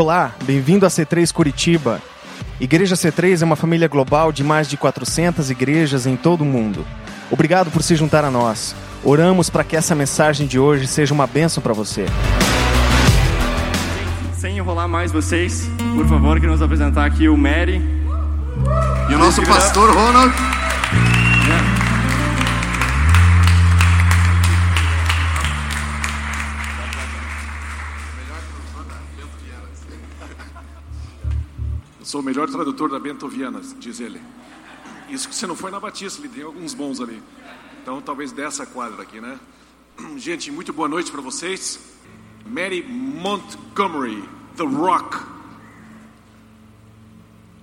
Olá, bem-vindo a C3 Curitiba. Igreja C3 é uma família global de mais de 400 igrejas em todo o mundo. Obrigado por se juntar a nós. Oramos para que essa mensagem de hoje seja uma bênção para você. Sem enrolar mais vocês, por favor, queremos apresentar aqui o Mary. E o nosso pastor Ronald. Sou o melhor tradutor da Bento Viana, diz ele. Isso que você não foi na Batista, ele tem alguns bons ali. Então, talvez dessa quadra aqui, né? Gente, muito boa noite para vocês. Mary Montgomery, The Rock.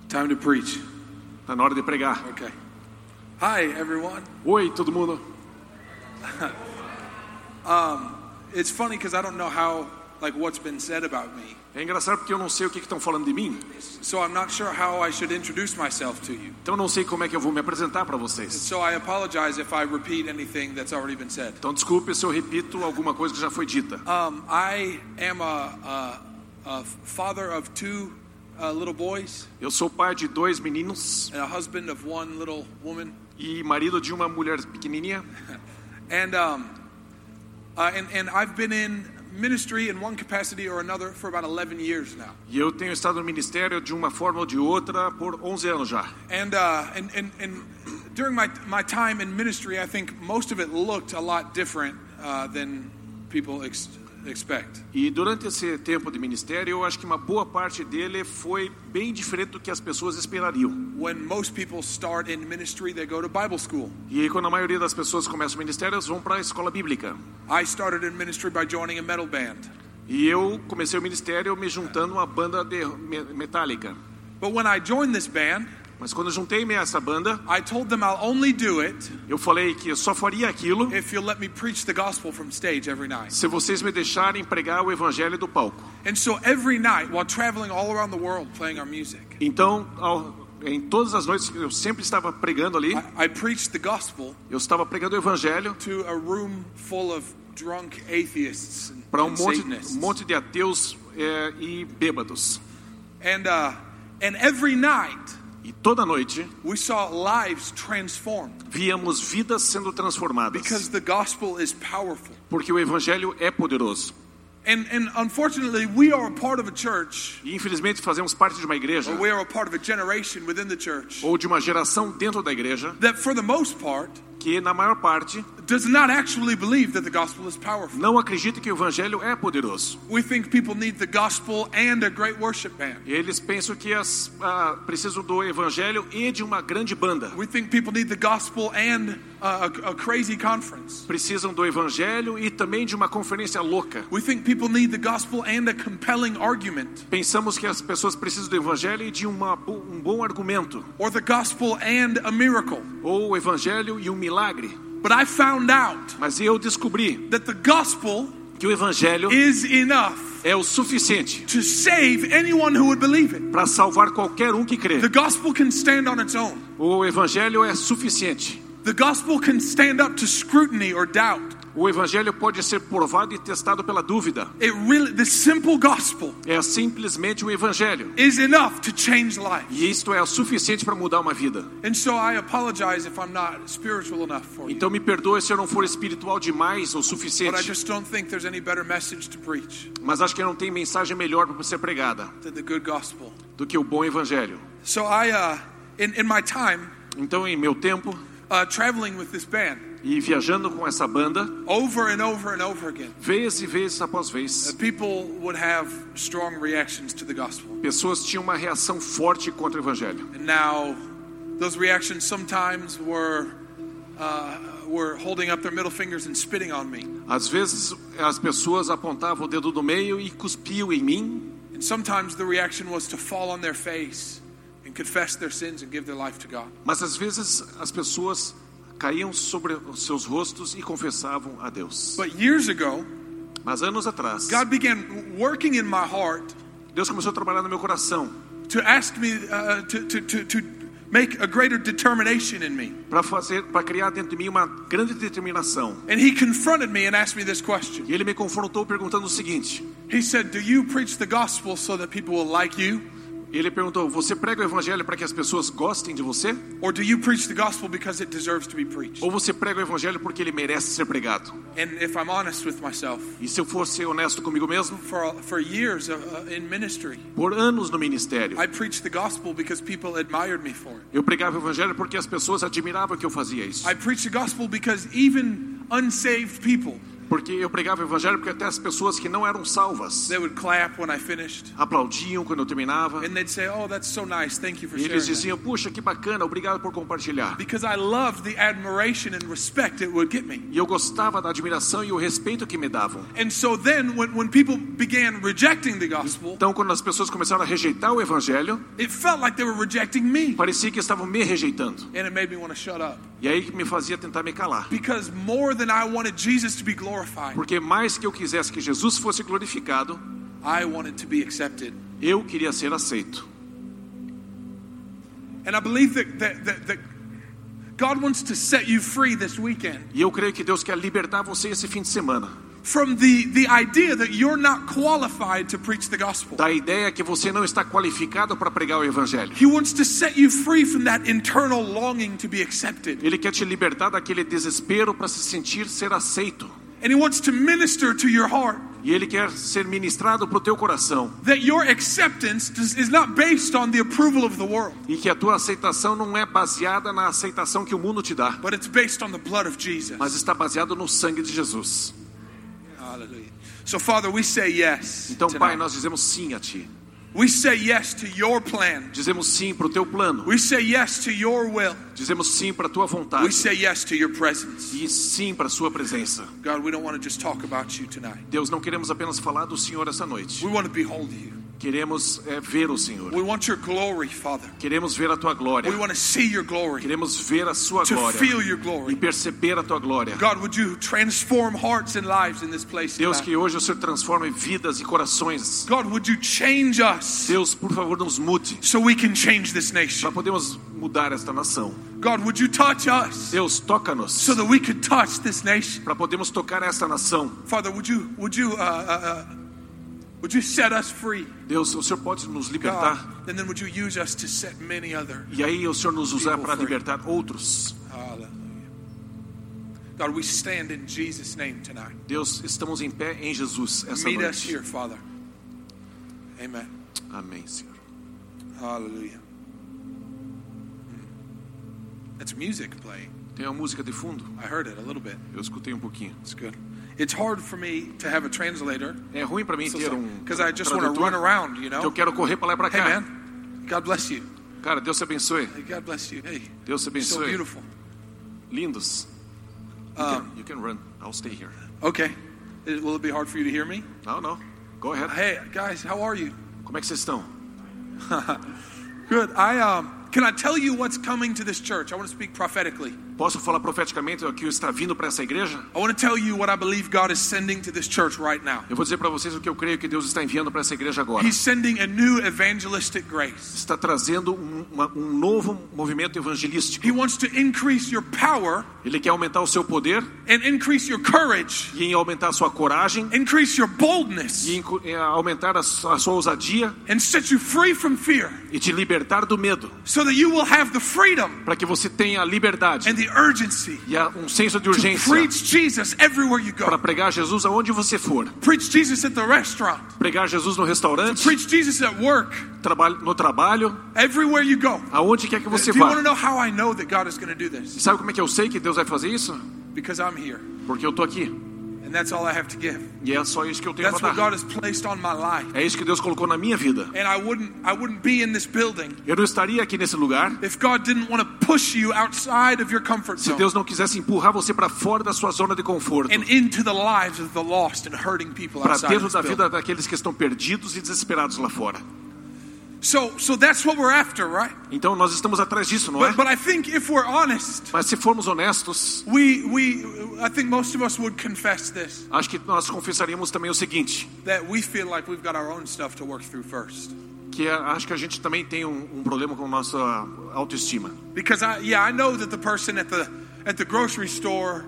Time to preach. Tá na hora de pregar. Okay. Hi, everyone. Oi, todo mundo. It's funny because I don't know how, like, what's been said about me. É engraçado porque eu não sei o que estão falando de mim. So I'm not sure how I should introduce myself to you. Então não sei como é que eu vou me apresentar para vocês. So I apologize if I repeat anything that's already been said. Então desculpe se eu repito alguma coisa que já foi dita. Um, I am a, a, a father of two uh, little boys Eu sou pai de dois meninos and a husband of one little woman. e marido de uma mulher pequenininha. And, um, uh, and, and I've been in ministry in one capacity or another for about 11 years now. E eu tenho estado no ministério de uma forma ou de outra por 11 anos já. And, uh, and, and, and during my, my time in ministry, I think most of it looked a lot different uh, than people ex- expect. E durante esse tempo de ministério, eu acho que uma boa parte dele foi bem diferente do que as pessoas esperariam. When most people start in ministry, they go to Bible school. E quando a maioria das pessoas começam o ministério, elas vão para a escola bíblica. I started in ministry by joining a metal band. E eu comecei o ministério me juntando a uma banda de me- metálica. But when I joined this band, Mas quando eu juntei-me a essa banda, I told them I'll only do it eu falei que eu só faria aquilo if you'll let me preach the gospel from stage every night. se vocês me deixarem pregar o evangelho do palco. And so every night, while traveling all around the world playing our music, Então, ao- em todas as noites eu sempre estava pregando ali, I, I preached the gospel eu estava pregando o evangelho to a room full of drunk atheists and, para um um monte de ateus é, e bêbados. And, uh, and every night, E toda noite we saw lives transformed víamos vidas sendo transformadas, because the gospel is powerful. porque o evangelho é poderoso. And, and unfortunately, we are a part of a church, E infelizmente fazemos parte de uma igreja or we are a part of a generation within the church, ou de uma geração dentro da igreja that for the most part que na maior parte does not actually believe that the gospel is powerful. não acredita que o evangelho é poderoso. We think people need the gospel and a great worship band. Eles pensam que as, ah, precisam do evangelho e de uma grande banda. We think people need the gospel and uh, a, a crazy conference. Precisam do evangelho e também de uma conferência louca. We think people need the gospel and a compelling argument, Pensamos que as pessoas precisam do evangelho e de uma, um bom argumento, or the gospel and a miracle. ou o evangelho e um milagre. But I found out Mas eu descobri that the gospel que o evangelho is enough é o suficiente to save anyone who would believe it. para salvar qualquer um que crê. The gospel can stand on its own. O evangelho é suficiente. The gospel can stand up to scrutiny or doubt. O evangelho pode ser provado e testado pela dúvida. It really the simple gospel É simplesmente o evangelho. is enough to change life. E isto é o suficiente para mudar uma vida. And so I apologize if I'm not spiritual enough for you. Então me perdoe se eu não for espiritual demais ou But I suficiente. just don't think there's any better message to preach Mas acho que não tem mensagem melhor para ser pregada than the good gospel. do que o bom evangelho. So I, uh, in, in my time Então, em meu tempo uh, traveling with this band, e viajando com essa banda, over and over and over again, vez e vez após uh, vez, people would have strong reactions to the gospel. pessoas tinham uma reação forte contra o evangelho. And now, those reactions sometimes were uh, were holding up their middle fingers and spitting on me, Às vezes as pessoas apontavam o dedo do meio e cuspiam em mim, and sometimes the reaction was to fall on their face and confess their sins and give their life to God. mas às vezes as pessoas caíam sobre os seus rostos e confessavam a Deus. But years ago, Mas anos atrás, God began working in my heart Deus começou a trabalhar no meu coração to ask me uh, to, to, to, to make a greater determination in me. para fazer, para criar dentro de mim uma grande determinação. And he confronted me and asked me this question E ele me confrontou perguntando o seguinte: He said, Do you preach the gospel so that people will like you? Ele perguntou: Você prega o evangelho para que as pessoas gostem de você? Or do you preach the gospel because it deserves to be preached? Ou você prega o evangelho porque ele merece ser pregado? And if I'm honest with myself, E se eu for ser honesto comigo mesmo, for, for years uh, uh, in ministry, por anos no ministério, I preached the gospel because people admired me for it. eu pregava o evangelho porque as pessoas admiravam que eu fazia isso. I preached the gospel because even unsaved people, Porque eu pregava o evangelho porque até as pessoas que não eram salvas they would clap when I finished. aplaudiam quando eu terminava. And they'd say, Oh, that's so nice. Thank you for E eles that." diziam: Puxa, que bacana, obrigado por compartilhar. Because I loved the admiration and respect it would get me. E eu gostava da admiração e o respeito que me davam. And so then, when, when people began rejecting the gospel, Então, quando as pessoas começaram a rejeitar o evangelho, it felt like they were rejecting me. parecia que estavam me rejeitando. And it made me want to shut up. E aí me fazia tentar me calar. Because more than I wanted Jesus to be glorified, Porque mais que eu quisesse que Jesus fosse glorificado, eu queria ser aceito. E eu creio que Deus quer libertar você esse fim de semana. from the, the idea that you're not qualified to preach the gospel. Da ideia que você não está qualificado para pregar o evangelho. He wants to set you free from that internal longing to be accepted. Ele quer te libertar daquele desespero para se sentir ser aceito. And He wants to minister to your heart E ele quer ser ministrado para o teu coração. that your acceptance is not based on the approval of the world, E que a tua aceitação não é baseada na aceitação que o mundo te dá, but it's based on the blood of Jesus. mas está baseado no sangue de Jesus. Hallelujah. So, Father, we say yes. Então, Pai, tonight. nós dizemos sim a ti. We say yes to your plan. Dizemos sim para o teu plano. We say yes to your will. Dizemos sim para a tua We vontade. say yes to your presence. E sim para a sua presença. God, we don't want to just talk about you tonight. Deus, não queremos apenas falar do Senhor essa noite. We want to behold you. Queremos é, ver o Senhor. We want your glory, Father. Queremos ver a tua glória. We want to see your glory, Queremos ver a sua to glória. feel your E glory. perceber a tua glória. God, would you transform hearts and lives in this place Deus, que hoje o Senhor transforme vidas e corações. God, would you change us Deus, por favor, nos mude. so we can change this nation? Para podermos mudar esta nação. God, would you touch us Deus, toca-nos. so that we could touch this nation? Para podermos tocar esta nação. Father, would you would you uh, uh, uh, would you set us free, Deus, o Senhor pode nos libertar. God? And then would you use us to set many other? E aí o Senhor nos usar para libertar outros. God, we stand in Jesus' name tonight. Deus, estamos em pé em Jesus essa Meet us noite. here, Father. Amen. Amém, Senhor. Hallelujah. That's music playing. Tem uma música de fundo? I heard it a little bit. Eu escutei um pouquinho. It's good. It's hard for me to have a translator É ruim para mim ter um because I just want to run around, you que eu quero correr para lá e para Hey, man. God bless you. Cara, Deus te abençoe. Hey, God bless you. Hey, Deus te you're so beautiful. Lindos. You, Um, can, you can run. I'll stay here. Okay. It- Will it be hard for you to hear me? Não, não. Go ahead. Hey, guys, how are you? Como é que vocês estão? Good. I um, can I tell you what's coming to this church? I want to speak prophetically. Posso falar profeticamente o que está vindo para essa igreja? I want to tell you what I believe God is sending to this church right now. Eu vou dizer para vocês o que eu creio que Deus está enviando para essa igreja agora. He's sending a new evangelistic grace. Está trazendo um, uma- um novo movimento evangelístico. He wants to increase your power Ele quer aumentar o seu poder and increase your courage, e aumentar a sua coragem increase your boldness, e aumentar a a sua ousadia and set you free from fear e te libertar do medo, para que você tenha a liberdade the urgency e a- um senso de urgência preach Jesus everywhere you para pregar Jesus aonde você for. Preach Jesus at the restaurant, Pregar Jesus no restaurante, preach Jesus at work, trabalho, no trabalho, everywhere you go. aonde quer que você vá. know how I know that God is going to do this? Sabe como é que eu sei que Deus vai fazer isso? Because I'm here, Porque eu tô aqui. That's all I have to give. E é só isso que eu tenho That's para what dar. God has placed on my life. É isso que Deus colocou na minha vida. And I wouldn't I wouldn't be in this building Eu não estaria aqui nesse lugar if God didn't want to push you outside of your comfort se Deus não quisesse empurrar você para fora da sua zona de conforto, and into the lives of the lost and hurting people para outside dentro da vida daqueles que estão perdidos e desesperados lá fora. So so that's what we're after, right? Então nós estamos atrás disso, não é? But but I think if we're honest, Mas se formos honestos, we we I think most of us would confess this acho que nós confessaríamos também o seguinte, that we feel like we've got our own stuff to work through first. que acho que a gente também tem um, um problema com nossa autoestima. Because I yeah, I know that the person at the at the grocery store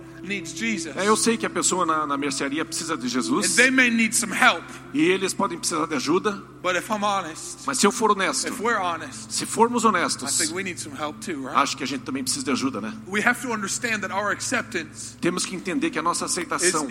eu sei que a pessoa na, na mercearia precisa de And Jesus they may need some help. e eles podem precisar de ajuda, But if I'm honest, mas se eu for honesto, if we're honest, se formos I honestos, think we need some help too, right? acho que a gente também precisa de ajuda, né? We have to understand that our acceptance Temos que entender que a nossa aceitação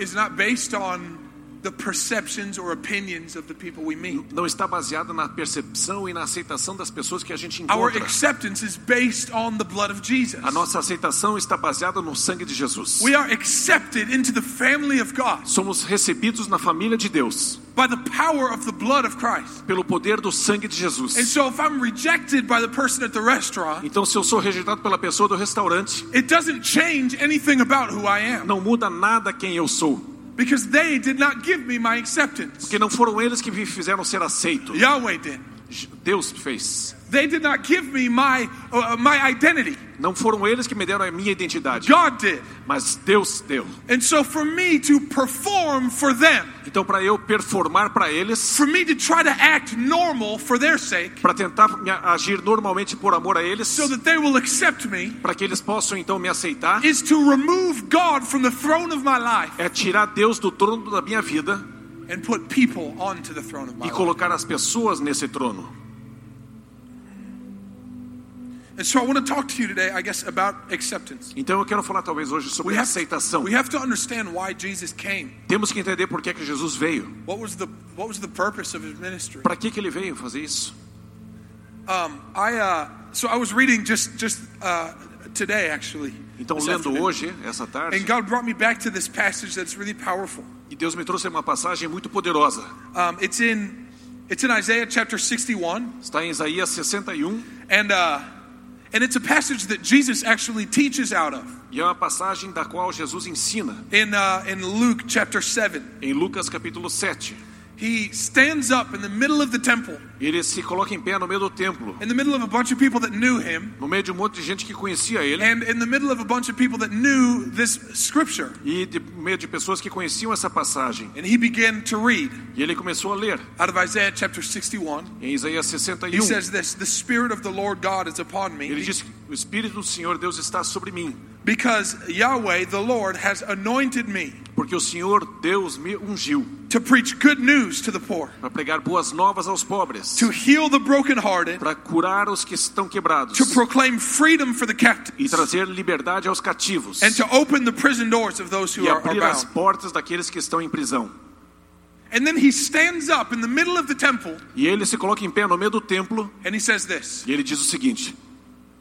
is not based on the perceptions or opinions of the people we meet. não está baseada na percepção e na aceitação das pessoas que a gente Our encontra. acceptance is based on the blood of Jesus. A nossa aceitação está baseada no sangue de Jesus. We are accepted into the family of God Somos recebidos na família de Deus by the power of the blood of Christ. pelo poder do sangue de And Jesus. so if I'm rejected by the person at the restaurant, Então, se eu sou rejeitado pela pessoa do restaurante, it doesn't change anything about who I am não muda nada quem eu sou, because they did not give me my acceptance. porque não foram eles que me fizeram ser aceito. Yahweh did. Deus fez. They did not give me my uh, my identity. Não foram eles que me deram a minha identidade, God did. mas Deus deu. And so for me to perform for them, Então, para eu performar para eles, for me to try to act normal for their sake, para tentar agir normalmente por amor a eles, so that they will accept me, para que eles possam então me aceitar, is to remove God from the throne of my life é tirar Deus do trono da minha vida and put people onto the throne of my e colocar as pessoas nesse trono. And so I want to talk to you today, I guess, about acceptance. Então eu quero falar talvez hoje We sobre have, aceitação. we have to understand why Jesus came. Temos que entender por que, que Jesus veio. What was the what was the purpose of his ministry? Para que, que ele veio fazer isso? Um, I uh, so I was reading just just uh, today actually. Então, lendo afternoon. hoje, essa tarde, And God brought me back to this passage that's really powerful. e Deus me trouxe uma passagem muito poderosa. Um, it's in it's in Isaiah chapter 61, Está em Isaías 61 and uh, and it's a passage that Jesus actually teaches out of e é uma passagem da qual Jesus ensina in uh, in Luke chapter 7. em Lucas capítulo 7. He stands up in the middle of the temple, Ele se coloca em pé no meio do templo, in the middle of a bunch of people that knew him, no meio de um monte de gente que conhecia ele and in the middle of a bunch of people that knew this scripture. e de meio de pessoas que conheciam essa passagem. And he began to read E ele começou a ler out of Isaiah chapter 61. em Isaías He 61. says this The Spirit of the Lord God is upon me Ele diz: O Espírito do Senhor Deus está sobre mim, because Yahweh, the Lord, has anointed me porque o Senhor Deus me ungiu to preach good news to the poor, para pregar boas novas aos pobres, to heal the brokenhearted, para curar os que estão quebrados to proclaim freedom for the e captives, trazer liberdade aos cativos and to open the prison doors of those who e are, are abrir as portas daqueles que estão em prisão. And then he stands up in the middle of the temple E ele se coloca em pé no meio do templo and he says this e ele diz o seguinte: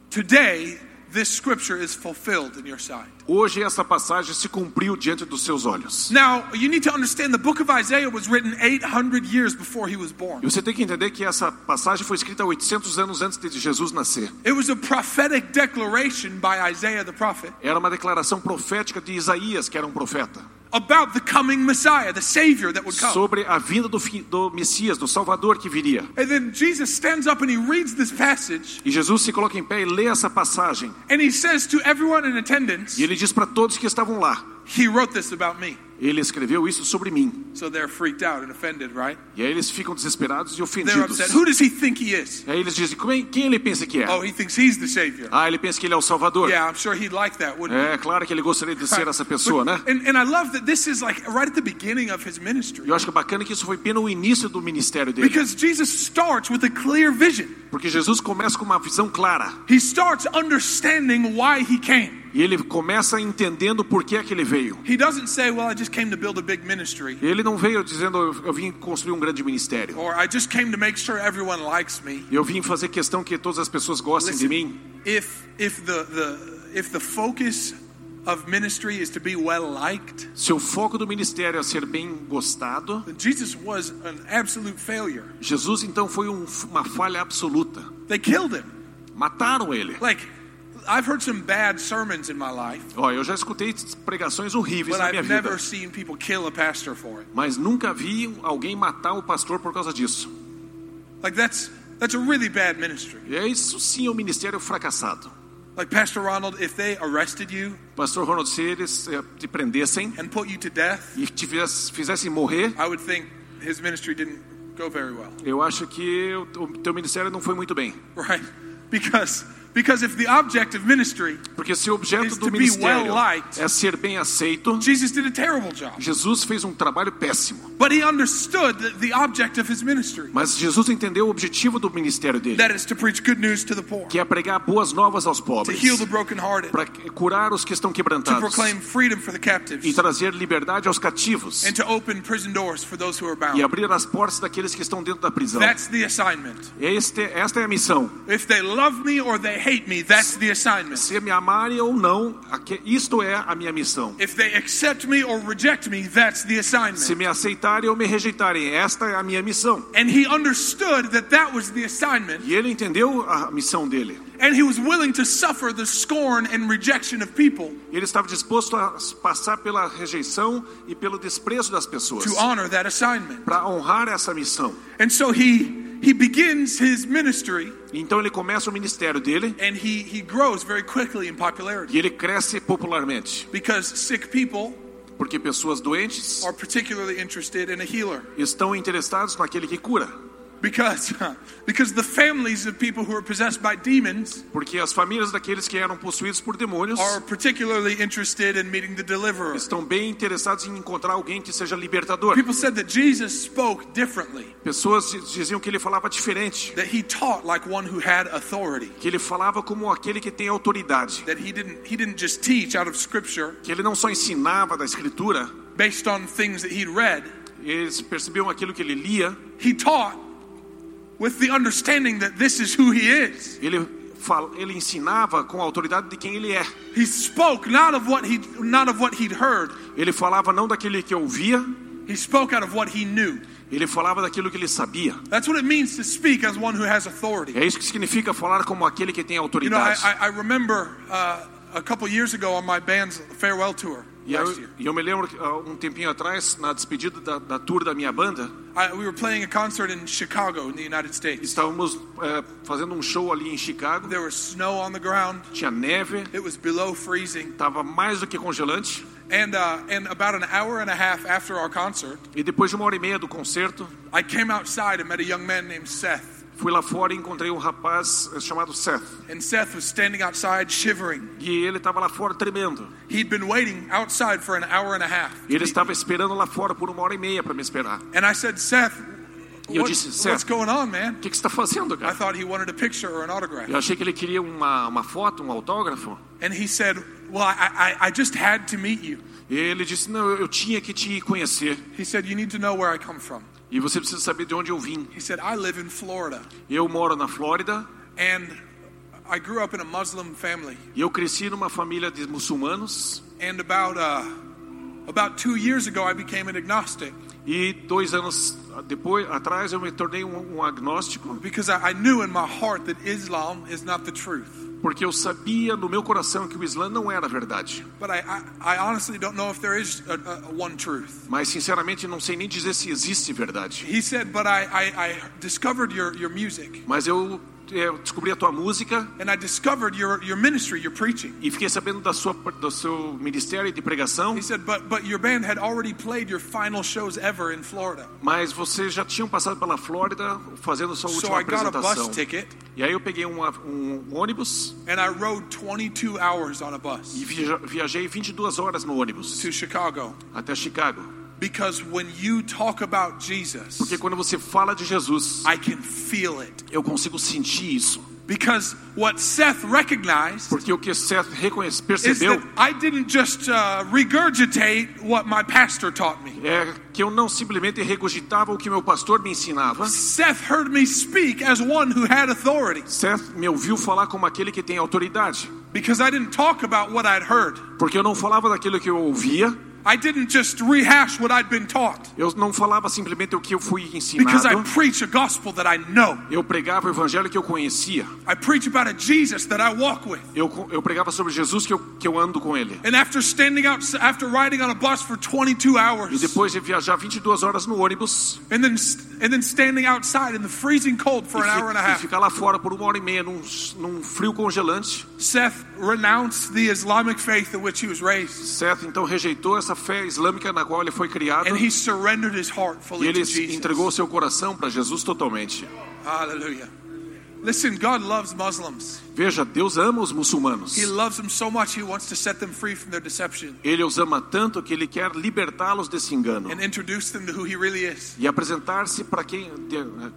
Today, this scripture is fulfilled in your sight. Hoje essa passagem se cumpriu diante dos seus olhos. Now, you need to understand the book of Isaiah was written 800 years before he was born. E você tem que entender que essa passagem foi escrita 800 anos antes de Jesus nascer. It was a prophetic declaration by Isaiah the prophet Era uma declaração profética de Isaías, que era um profeta, about the coming Messiah, the Savior that would come. sobre a vinda do, do Messias, do Salvador que viria. And then Jesus stands up and he reads this passage E Jesus se coloca em pé e lê essa passagem. and he says to everyone in attendance, E ele diz para todos que estavam lá: He wrote this about me. Ele escreveu isso sobre mim. So they're freaked out and offended, right? E aí eles ficam desesperados e They're ofendidos. upset. Who does he think he is? E aí eles dizem: "Como é- quem ele pensa que é? Oh, he thinks he's the Savior. Ah, ele pensa que ele é o Salvador. Yeah, I'm sure he'd like that, wouldn't he? É claro que ele gostaria de ser essa pessoa, né? But- and, and I love that this is like right at the beginning of his ministry. Eu acho que é bacana que isso foi bem no início do ministério dele. Because Jesus starts with a clear vision. Porque Jesus começa com uma visão clara. He starts understanding why he came. E ele começa entendendo por que é que ele veio. He doesn't say, Well, I just came to build a big ministry, Ele não veio dizendo eu, eu vim construir um grande ministério. or I just came to make sure everyone likes me. Eu vim fazer questão que todas as pessoas gostem de mim. If, if, the, the, if the focus of ministry is to be well liked, Se o foco do ministério é ser bem gostado, Jesus was an absolute failure. Jesus então foi um- uma falha absoluta. They killed him. Mataram ele. Like, I've heard some bad sermons in my life, Ó, eu já escutei pregações horríveis but na minha I've vida, never seen people kill a pastor for it. mas nunca vi alguém matar o pastor por causa disso. Like, that's, that's a really bad ministry. É isso sim é um ministério fracassado. Like, Pastor Ronald, if they arrested you Pastor Ronald, se eles eh, te prendessem and put you to death, e te fizesse- fizessem morrer, I would think his ministry didn't go very well, eu acho que o o teu ministério não foi muito bem. right? Because Because if the object of ministry, Porque se o objeto Is do to be ministério well-liked. é ser bem aceito, Jesus did a terrible job. Jesus fez um trabalho péssimo. But he understood the, object of his ministry. Mas Jesus entendeu o objetivo do ministério dele, That is to preach good news to the poor, que é pregar boas novas aos to pobres, heal the brokenhearted, para curar os que estão to quebrantados proclaim freedom for the e captives, trazer liberdade aos cativos and to open prison doors for those who are e bound. abrir as portas daqueles que estão dentro da prisão. That's the assignment. Este, esta é a missão. If they love me or they hate me, that's the assignment. Se me amarem ou não, isto é a minha missão. If they accept me or reject me, that's the Se assignment. me aceitarem ou me rejeitarem, esta é a minha missão. And he understood that that was the assignment, E ele entendeu a missão dele. and he was willing to suffer the scorn and rejection of people Ele estava disposto a passar pela rejeição e pelo desprezo das pessoas to honor that assignment. para honrar essa missão. And so he he begins his ministry Então ele começa o ministério dele and he he grows very quickly in popularity. e ele cresce popularmente, because sick people porque pessoas doentes are particularly interested in a healer. estão interessados naquele que cura, because because the families of people who are possessed by demons porque as famílias daqueles que eram possuídos por demônios are particularly interested in meeting the deliverer. estão bem interessados em encontrar alguém que seja libertador. People said that Jesus spoke differently, Pessoas diziam que ele falava diferente, that he taught like one who had authority, que ele falava como aquele que tem autoridade, that he didn't he didn't just teach out of scripture que ele não só ensinava da escritura, based on things that he'd read. eles percebiam aquilo que ele lia, He taught with the understanding that this is who he is. ele fal- ele ensinava com a autoridade de quem ele é. He spoke not of what he not of what he'd heard. Ele falava não daquele que ouvia, He spoke out of what he knew. ele falava daquilo que ele sabia. That's what it means to speak as one who has authority. É isso que significa falar como aquele que tem You know, I, autoridade. I, I remember uh, a couple years ago on my band's farewell tour E eu, eu me lembro que ah, um tempinho atrás, na despedida da, da tour da minha banda, I, we were playing a concert in Chicago in the United States. estávamos eh, fazendo um show ali em Chicago, There was snow on the ground. tinha neve, It was below freezing. estava mais do que congelante. And, uh, and about an hour and a half after our concert, E depois de uma hora e meia do concerto, I came outside and met a young man named Seth. Fui lá fora e encontrei um rapaz eh, chamado Seth. And Seth was standing outside shivering. E ele estava lá fora tremendo. He'd been waiting outside for an hour and a half. E ele estava esperando lá fora por uma hora e meia para me esperar. And I said, Seth, E eu disse, what's Seth, going on, man? o que, que está fazendo, I cara? thought he wanted a picture or an autograph. Eu achei que ele queria uma, uma foto, um autógrafo. And he said, Well, I, I, I just had to meet you. E ele disse, não, eu tinha que te conhecer. He said, You need to know where I come from. E você precisa saber de onde eu vim. He said, I live in Florida. Eu moro na Flórida And I grew up in a Muslim family. e eu cresci numa família de muçulmanos. And about, uh, about two years ago, I became an agnostic E dois anos depois, atrás, eu me tornei um, um agnóstico. because I, I knew in my heart that Islam is not the truth. Porque eu sabia no meu coração que o Islã não era verdade. I, I, I. Mas, sinceramente, não sei nem dizer se existe verdade. He said, But I, I, I discovered your, your music. Mas eu, eu descobri a tua música And I discovered your, your ministry, your preaching. e fiquei sabendo da sua, do seu ministério de pregação. He said, but, but your band had already played your final shows ever in Florida. Mas vocês já tinham passado pela Flórida fazendo sua So última I got a apresentação. bus ticket E aí eu peguei um, um ônibus and I rode 22 hours on a bus e viajei 22 horas no ônibus to Chicago. até Chicago. Because when you talk about Jesus, Porque quando você fala de Jesus, I can feel it. eu consigo sentir isso. Because what Seth recognized Porque o que Seth percebeu I didn't just uh, regurgitate what my pastor taught me. é que eu não simplesmente regurgitava o que meu pastor me ensinava. Seth heard me speak as one who had authority. Seth me ouviu falar como aquele que tem autoridade. Because I didn't talk about what I'd heard. Porque eu não falava daquilo que eu ouvia, I didn't just rehash what I'd been taught. eu não falava simplesmente o que eu fui Because I ensinado. preach a gospel that I know. Eu pregava o evangelho que eu conhecia. I preach about a Jesus that I walk with. Eu, eu pregava sobre Jesus que eu, que eu ando com ele. And after standing out, after riding on a bus for 22 E hours, depois de viajar 22 horas no ônibus and then and then standing outside in the freezing cold for e, an hour and a e half, ficar lá fora por uma hora e meia num, num frio congelante, Seth renounced the Islamic faith in which he was raised, Seth então rejeitou essa fé islâmica na qual ele foi criado and he surrendered his heart e fully ele to Jesus. entregou seu coração para Jesus totalmente. Hallelujah. Listen, God loves Muslims. Veja, Deus ama os muçulmanos. He loves them so much, He wants to set them free from their deception Ele os ama tanto que ele quer libertá-los desse engano and introduce them to who He really is. e apresentar-se para quem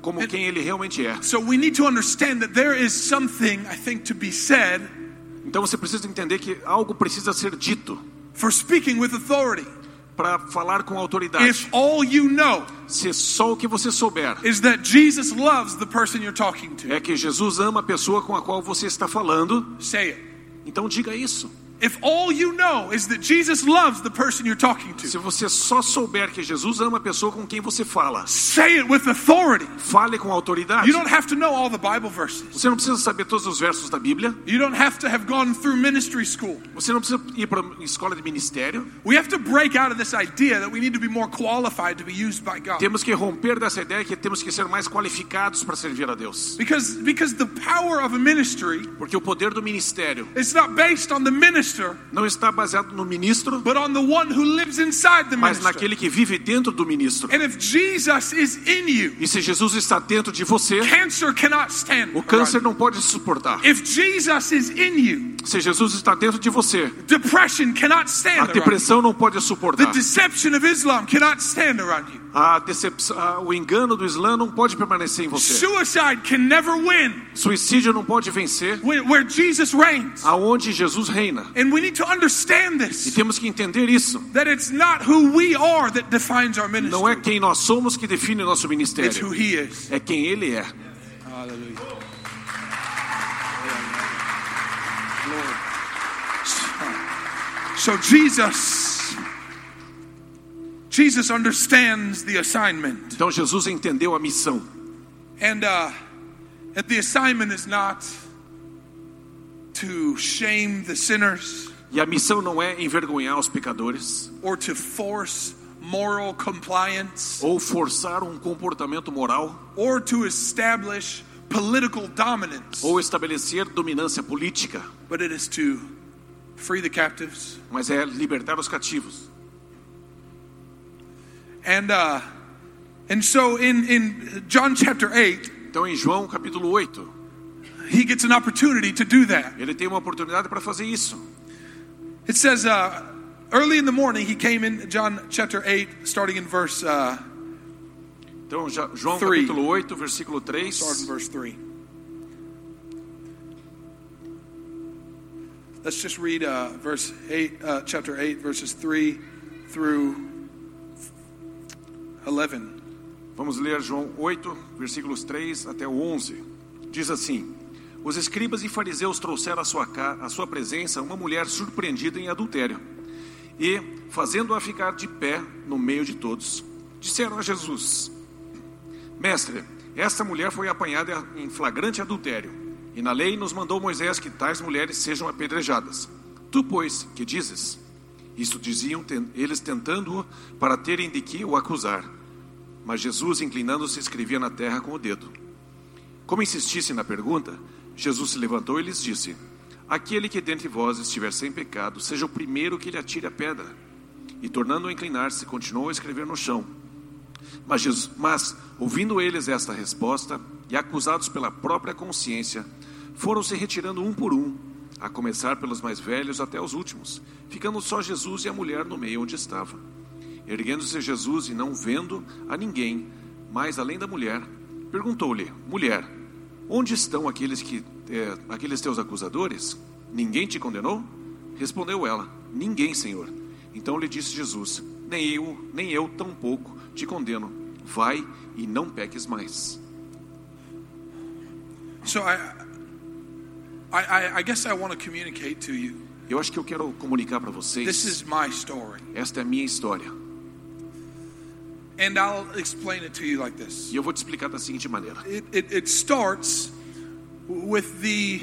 como quem ele realmente é. So we need to understand that there is something, I think, to be said Então você precisa entender que algo precisa ser dito for speaking with authority. Para falar com autoridade. If all you know Se só o que você souber is that Jesus loves the person you're talking to, é que Jesus ama a pessoa com a qual você está falando, say it. então diga isso. If all you know is that Jesus loves the person you're talking to, Se você só souber que Jesus ama a pessoa com quem você fala, say it with authority. fale com autoridade. You don't have to know all the Bible verses. Você não precisa saber todos os versos da Bíblia. You don't have to have gone through ministry school. Você não precisa ir para escola de ministério. We have to break out of this idea that we need to be more qualified to be used by God. Temos que romper dessa ideia que temos que ser mais qualificados para servir a Deus. Because, because the power of a ministry Porque o poder do ministério It's not based on the minister, não está baseado no ministro, but on the one who lives inside the mas minister. naquele que vive dentro do ministro. And if Jesus is in you, E se Jesus está dentro de você, cancer cannot stand. o câncer não pode suportar. If Jesus is in you, Se Jesus está dentro de você, depression cannot a stand you. depressão não pode The suportar. deception of Islam cannot stand around you. A decepção, o engano do Islã não pode permanecer em você. Suicide can never win Suicídio não pode vencer where, where Jesus reigns. aonde Jesus reina. And we need to understand E this temos que entender isso. that it's not who we are that defines our Não é ministry, quem nós somos que define o nosso it's who ministério, He is. é quem Ele é. Hallelujah. So Jesus, Jesus understands the assignment, Então Jesus entendeu a missão. and uh, that the assignment is not to shame the sinners E a missão não é envergonhar os pecadores. or to force moral compliance ou forçar um comportamento moral. or to establish political dominance, ou estabelecer dominância política, but it is to free the captives mas é libertar os cativos. And uh, and so in in John chapter eight, Então em João capítulo 8, he gets an opportunity to do that. ele tem uma oportunidade para fazer isso. It says uh, early in the morning he came in John chapter eight, starting in verse uh, Então já- João Three. capítulo 8, versículo 3. start in verse three. Let's just read uh, verse eight, uh, chapter eight, verses three through eleven. Vamos ler João 8, versículos 3 até o 11. Diz assim: Os escribas e fariseus trouxeram à sua, à sua presença uma mulher surpreendida em adultério. E, fazendo-a ficar de pé no meio de todos, disseram a Jesus: Mestre, esta mulher foi apanhada em flagrante adultério, e na lei nos mandou Moisés que tais mulheres sejam apedrejadas. Tu, pois, que dizes? Isto diziam eles tentando-o para terem de que o acusar. Mas Jesus, inclinando-se, escrevia na terra com o dedo. Como insistisse na pergunta, Jesus se levantou e lhes disse: Aquele que dentre vós estiver sem pecado, seja o primeiro que lhe atire a pedra. E tornando a inclinar-se, continuou a escrever no chão. Mas, Jesus, mas, ouvindo eles esta resposta, e acusados pela própria consciência, foram se retirando um por um, a começar pelos mais velhos até os últimos, ficando só Jesus e a mulher no meio onde estava. Erguendo-se Jesus e não vendo a ninguém, mais além da mulher, perguntou-lhe: Mulher, onde estão aqueles que eh, aqueles teus acusadores? Ninguém te condenou? Respondeu ela: Ninguém, Senhor. Então lhe disse Jesus: Nem eu, nem eu tampouco te condeno. Vai e não peques mais. So I, I, I- I guess I want to communicate to you. Eu acho que eu quero comunicar para This vocês. is my story, Esta é a minha história. and I'll explain it to you like this. E eu vou te explicar da seguinte maneira. It, it, it starts with the,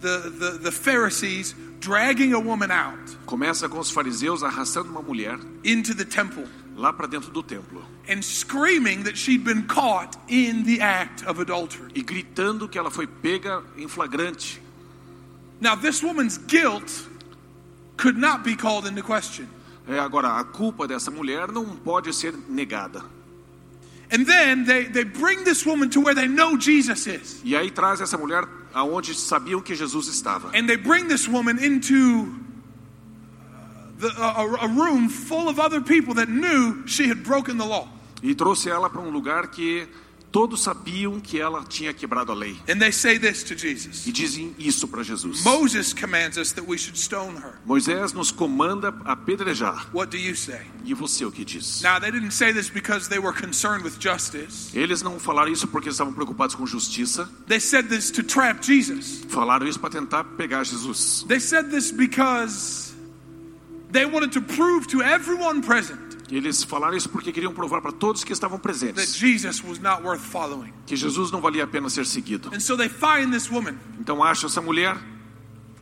the, the, the Pharisees dragging a woman out Começa com os fariseus arrastando uma mulher into the temple lá para dentro do templo and screaming that she'd been caught in the act of adultery. e gritando que ela foi pega em flagrante. Now, this woman's guilt could not be called into question. É, agora, a culpa dessa mulher não pode ser negada. And then they, they bring this woman to where they know Jesus is. E aí traz essa mulher aonde sabiam que Jesus estava. And they bring this woman into uh, the, a, a room full of other people that knew she had broken the law. E trouxe ela para um lugar que todos sabiam que ela tinha quebrado a lei. And they say this to Jesus E dizem isso para Jesus. Moses commands us that we should stone her. Moisés nos comanda apedrejar. What do you say? E você o que diz? Now, they didn't say this because they were concerned with justice. Eles não falaram isso porque estavam preocupados com justiça. They said this to trap Jesus. Falaram isso para tentar pegar Jesus. They said this because they wanted to prove to everyone present Eles falaram isso porque queriam provar para todos que estavam that presentes Jesus was not worth following. que Jesus não valia a pena ser seguido. And so they find this woman Então acham essa mulher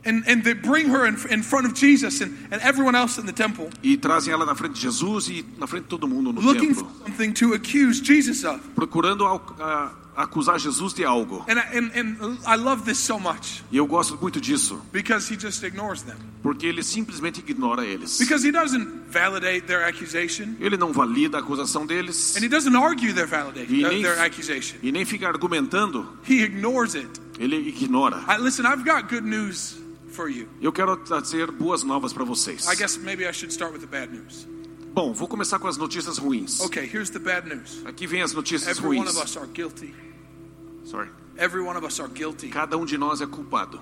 and, and they bring her in, in front of Jesus and, and everyone else in the temple e trazem ela na frente de Jesus e na frente de todo mundo no looking for templo, something to accuse Jesus of. procurando al- a- acusar Jesus de algo. And I, and, and I love this so much E eu gosto muito disso, because he just ignores them. porque ele simplesmente ignora eles. Because he doesn't validate their accusation Ele não valida a acusação deles and he doesn't argue their validation, E uh, nem- their accusation. e nem fica argumentando, He ignores it. ele ignora. I, listen, I've got good news for you. Eu quero trazer boas novas para vocês. I guess maybe I should start with the bad news. Bom, vou começar com as notícias ruins. Okay, here's the bad news. Aqui vem as notícias Every one ruins. of us are guilty. Sorry. Every one of us are guilty. Cada um de nós é culpado.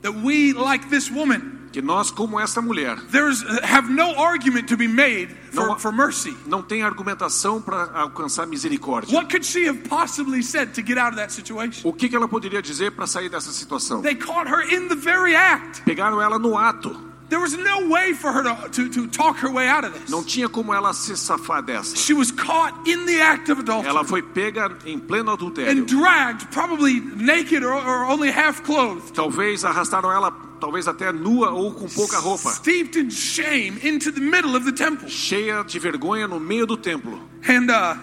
That we, like this woman, Que nós, como esta mulher, there's have no argument to be made for, No- for mercy. não tem argumentação para alcançar misericórdia. What could she have possibly said to get out of that situation? O que, que ela poderia dizer para sair dessa situação? They caught her in the very act. Pegaram ela no ato. There was no way for her to, to, to talk her way out of this. Não tinha como ela se safar dessa. She was caught in the act of adultery Ela foi pega em pleno adultério. and dragged, probably naked or, or only half clothed, Talvez arrastaram ela, talvez até nua ou com pouca roupa, steeped in shame into the middle of the temple. cheia de vergonha no meio do templo. And uh,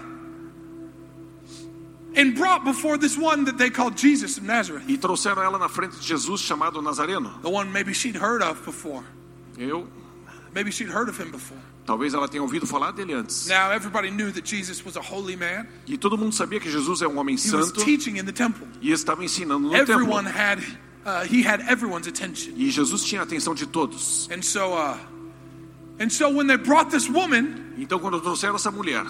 and brought before this one that they called Jesus of Nazareth, E trouxeram ela na frente de Jesus, chamado Nazareno. the one maybe she'd heard of before. Eu, Maybe she'd heard of him before. talvez ela tenha ouvido falar dele antes. Now everybody knew that Jesus was a holy man. E todo mundo sabia que Jesus é um homem He was santo teaching in the temple. e estava ensinando no Everyone templo. had uh, he had everyone's attention. E Jesus tinha a atenção de todos. And so uh, and so when they brought this woman Então, quando trouxeram essa mulher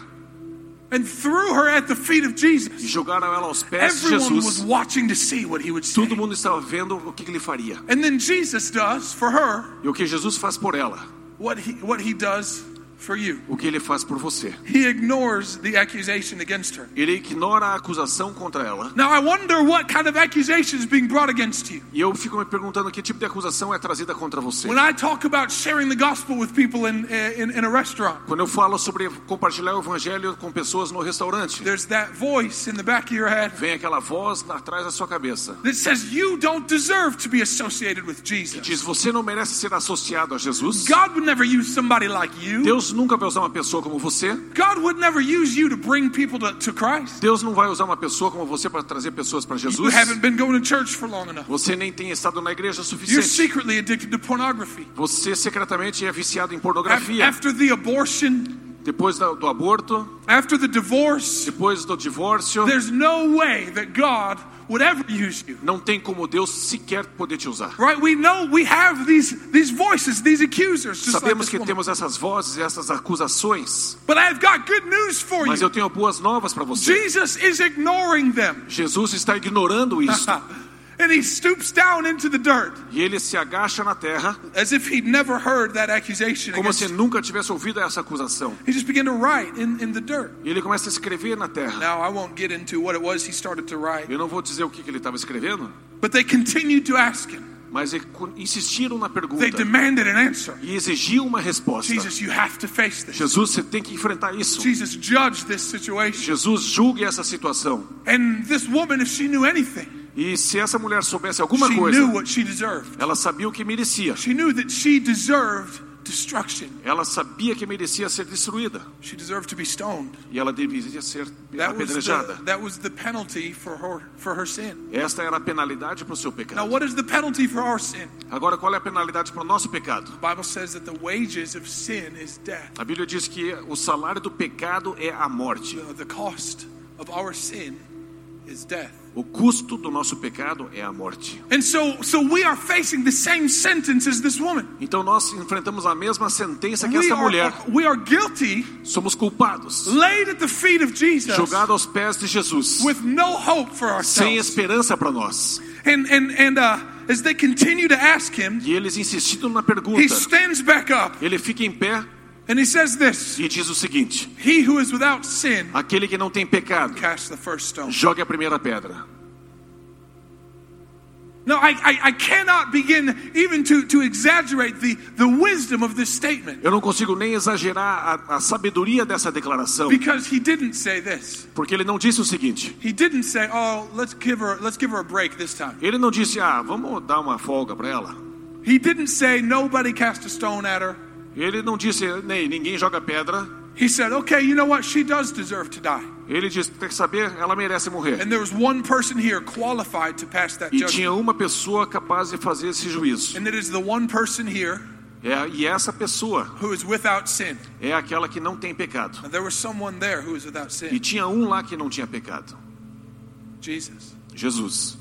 and threw her at the feet of e Jesus, jogaram ela aos pés de everyone was watching to see what he would say. todo mundo estava vendo o que que ele faria. And then Jesus does for her E o que Jesus faz por ela, what he what he does for you. o que ele faz por você. He ignores the accusation against her. Ele ignora a acusação contra ela. Now I wonder what kind of accusation is being brought against you. E eu fico me perguntando que tipo de acusação é trazida contra você. When I talk about sharing the gospel with people in in, in a restaurant, Quando eu falo sobre compartilhar o evangelho com pessoas no restaurante, there's that voice in the back of your head vem aquela voz atrás da sua cabeça that says you don't deserve to be associated with que Jesus. diz: você não merece ser associado a Jesus. God would never use somebody like you. Deus nunca vai usar uma pessoa como você. God would never use you to bring people to, to Christ. Deus não vai usar uma pessoa como você para trazer pessoas para You Jesus. haven't been going to church for long enough. Você nem tem estado na igreja o You're suficiente. secretly addicted to pornography. Você secretamente é viciado em Af- pornografia. After the abortion, Depois da- do aborto, after the divorce, depois do divórcio, there's no way that God would ever use you. não tem como Deus sequer poder te usar. Right? We know we have these these voices, these accusers, like Sabemos this que woman. temos essas vozes, essas acusações, But I've got good news for mas you. eu tenho boas novas para você. Jesus is ignoring them. Jesus está ignorando isso. and he stoops down into the dirt E ele se agacha na terra, as if he'd never heard that accusation. como against se nunca tivesse ouvido essa acusação. He just began to write in, in the dirt. E ele começa a escrever na terra. Now, I won't get into what it was he started to write, Eu não vou dizer o que que ele estava escrevendo, but they continued to ask him. mas insistiram na pergunta They demanded an answer. e exigiam uma resposta. Jesus, you have to face this. Jesus, você tem que enfrentar isso. Jesus, judge this situation. Jesus julgue essa situação. And this woman, if she knew anything, E se essa mulher soubesse alguma she coisa, knew what she deserved. ela sabia o que merecia. She knew that she deserved destruction. Ela sabia que merecia ser destruída She deserved to be stoned. e ela deveria ser apedrejada. that was the penalty for her for her sin. Esta era a penalidade para o seu Now, pecado. what is the penalty for our sin? Agora, qual é a penalidade para o nosso pecado? The Bible says that the wages of sin is death. A Bíblia diz que o salário do pecado é a morte. The, the cost of our sin is death. O custo do nosso pecado é a morte. And so, so we are facing the same sentence as this woman. Então nós enfrentamos a mesma sentença que We essa are, mulher. are guilty, Somos culpados, laid at the feet of Jesus, jogados aos pés de Jesus, with no hope for sem esperança para nós. And and and uh, as they continue to ask him, E eles insistindo na he pergunta. stands back up Ele fica em pé and he says this: e diz o seguinte: He who is without sin Aquele que não tem pecado, cast the first stone. jogue a primeira pedra. No, I, I, I cannot begin even to, to exaggerate the, the wisdom of this statement Eu não consigo nem exagerar a, a sabedoria dessa declaração, because he didn't say this. porque ele não disse o seguinte. He didn't say, "Oh, let's give her let's give her a break this time." Ele não disse, ah, vamos dar uma folga para ela. He didn't say, "Nobody cast a stone at her." Ele não disse, nem ninguém joga pedra. He said, "Okay, you know what? She does deserve to die." Ele disse, tem que saber, ela merece morrer. And there was one person here qualified to pass that E judgment. tinha uma pessoa capaz de fazer esse juízo. And it is the one person here É, e essa pessoa who is without sin. é aquela que não tem pecado. And there was someone there who was without E sin. tinha um lá que não tinha pecado. Jesus. Jesus.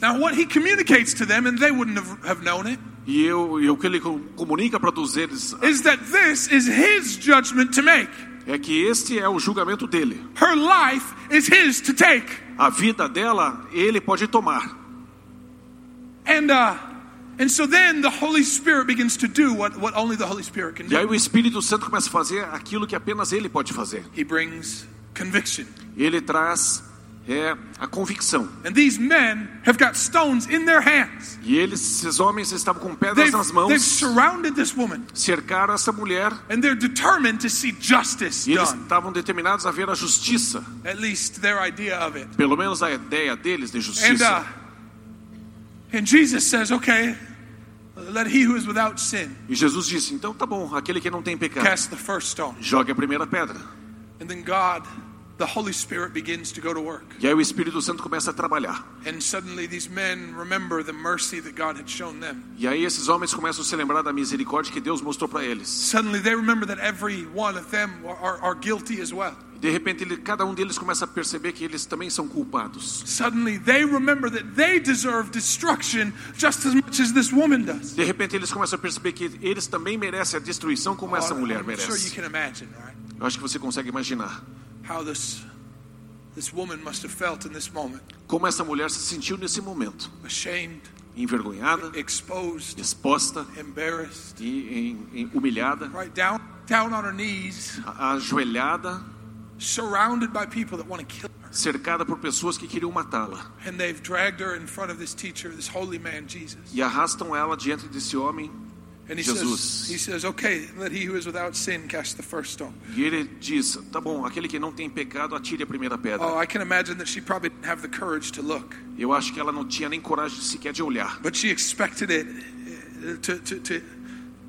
Now, what he communicates to them, and they wouldn't have, have known it, E, eu, e o que ele com- comunica para todos eles is that this is his judgment to make. é que este é o julgamento dele. Her life is his to take. A vida dela, ele pode tomar. And uh, and so then the Holy Spirit begins to do what, what only the Holy Spirit can E aí do. o Espírito Santo começa a fazer aquilo que apenas ele pode fazer. He brings conviction. Ele traz é, a convicção. And these men have got stones in their hands. E eles, esses homens estavam com pedras They've, nas they've mãos, surrounded this woman cercaram essa mulher and they're determined to see justice e eles done. estavam determinados a ver a justiça, At least their idea of it. pelo menos a ideia deles de And justiça. uh, and Jesus says, okay, let he who is without sin E Jesus disse: então tá bom, aquele que não tem pecado, cast the first stone. jogue a primeira pedra. And then God, the Holy Spirit, begins to go to work. E aí o Espírito Santo começa a trabalhar. And suddenly these men remember the mercy that God had shown them. E aí esses homens começam a se lembrar da misericórdia que Deus mostrou para eles. Suddenly they remember that every one of them are, are guilty as well. De repente, ele, cada um deles começa a perceber que eles também são culpados. Suddenly they remember that they deserve destruction just as much as this woman does. De repente, eles começam a perceber que eles também merecem a destruição como essa Oh, mulher I'm sure you merece. can imagine, right? Eu acho que você consegue imaginar How this this woman must have felt in this moment. como essa mulher se sentiu nesse momento. Ashamed, Envergonhada, exposed, exposta embarrassed, e em- humilhada, right down down on her knees, ajoelhada, surrounded by people that want to kill her. cercada por pessoas que queriam matá-la. And they've dragged her in front of this teacher, this holy man Jesus. E arrastam ela diante desse homem. And he Jesus. says, he says, okay, let he who is without sin cast the first stone. E ele diz: Tá bom, aquele que não tem pecado, atire a primeira pedra. Oh, I can imagine that she probably didn't have the courage to look, Eu acho que ela não tinha nem coragem sequer de olhar. but she expected it uh, to, to, to,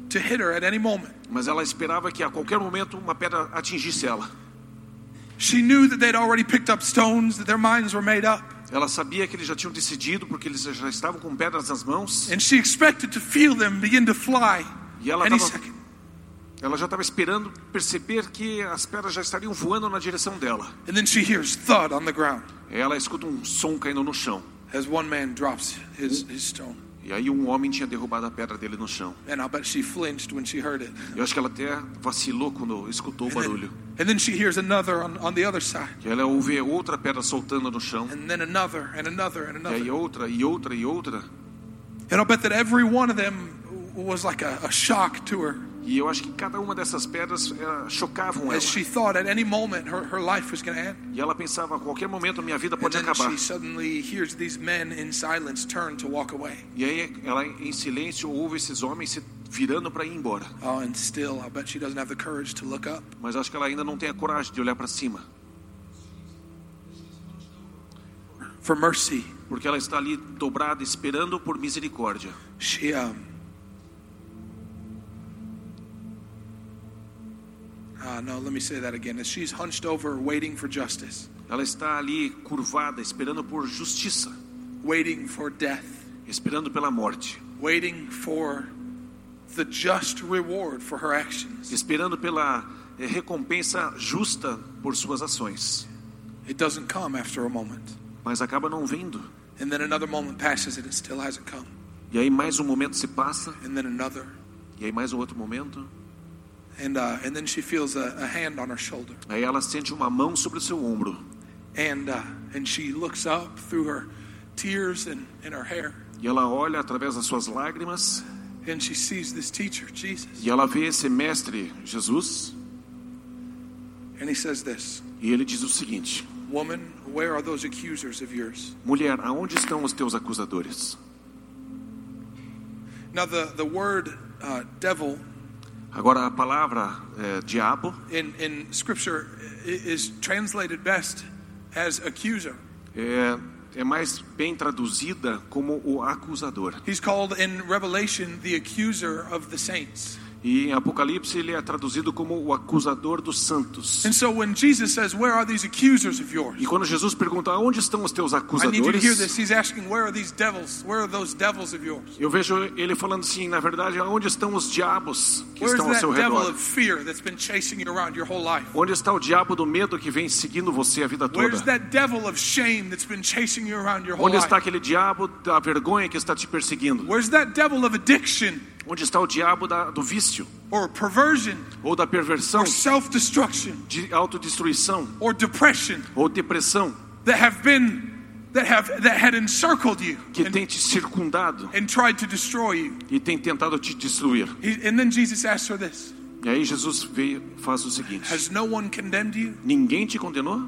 to hit her at any moment. Mas ela esperava que a qualquer momento uma pedra atingisse ela. She knew that they'd already picked up stones, that their minds were made up, Ela sabia que eles já tinham decidido, porque eles já estavam com pedras nas mãos. and she expected to feel them begin to fly E ela any estava second. ela já estava esperando perceber que as pedras já estariam voando na direção dela. And then she hears thud on the ground Ela escuta um som caindo no chão. as one man drops his, his stone. E aí um homem tinha derrubado a pedra dele no chão. And I'll bet she flinched when she heard it. Eu acho que ela até vacilou quando escutou o And barulho. then, and then she hears another on, on the other side. E ela ouve outra pedra soltando no chão. And then another and another and E aí another. outra e outra e outra. And I'll bet that every one of them was like a, a shock to her E eu acho que cada uma dessas pedras chocavam ela. as she thought at any moment her, her life was going to end. E ela pensava, a qualquer momento minha vida pode acabar. she suddenly hears these men in silence turn to walk away. E aí ela em silêncio ouve esses homens se virando para ir embora. And still, I'll bet she doesn't have the courage to look up. Mas acho que ela ainda não tem a coragem de olhar para cima, For mercy, porque ela está ali dobrada esperando por misericórdia. she um, uh, no, let me say that again. As she's hunched over, waiting for justice, Ela está ali curvada, esperando por justiça, waiting for death, esperando pela morte, waiting for the just reward for her actions. esperando pela eh, recompensa justa por suas ações. It doesn't come after a moment. Mas acaba não vindo. And then another moment passes and it still hasn't come. E aí mais um momento se passa, And then another. e aí mais um outro momento. And, uh, and then she feels a, a hand on her shoulder. Aí ela sente uma mão sobre o seu ombro. And, uh, and she looks up through her tears and, and her hair. E ela olha através das suas lágrimas And she sees this teacher, Jesus. e ela vê esse mestre Jesus And he says this e ele diz o seguinte: Woman, where are those accusers of yours? Mulher, aonde estão os teus acusadores? Now, the, the word uh, devil Agora a palavra eh, diabo in, in Scripture is translated best as accuser. é, é mais bem traduzida como o acusador. He's called in Revelation the accuser of the saints. E em Apocalipse ele é traduzido como o acusador dos santos. And so when Jesus says, Where are these accusers of yours? E quando Jesus pergunta aonde estão os teus acusadores, this. Asking, devils? Eu vejo ele falando assim, na verdade, aonde estão os diabos que Where's estão ao seu redor? of fear that's been chasing you around your whole life? Onde está o diabo do medo que vem seguindo você a vida Where's toda? that devil of shame that's been chasing you around your whole Onde está life? aquele diabo da vergonha que está te perseguindo? Where's that devil of addiction Onde está o diabo da- do vício? or perversion Ou da perversão? or self destruction De autodestruição? or depression Ou depressão? that have been that have that had encircled you Que and, tem te circundado and tried to destroy you? e tem tentado te destruir. He, and then Jesus asks her this E aí Jesus veio faz o seguinte: Has no one condemned you? Ninguém te condenou?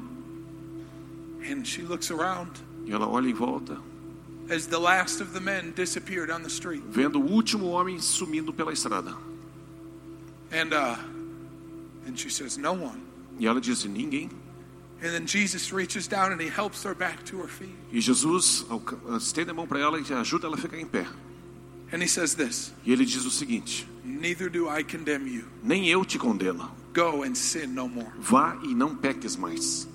And she looks around E ela olha em volta, as the last of the men disappear down the street. vendo o último homem sumindo pela estrada. And uh and she says, No one. E ela disse: Ninguém. And then Jesus reaches down and he helps her back to her feet. E Jesus alca- estende a mão para ela e ajuda ela a ficar em pé. And he says this E ele diz o seguinte: Neither do I condemn you. Nem eu te condeno. Go and sin no more. Vá e não peques mais.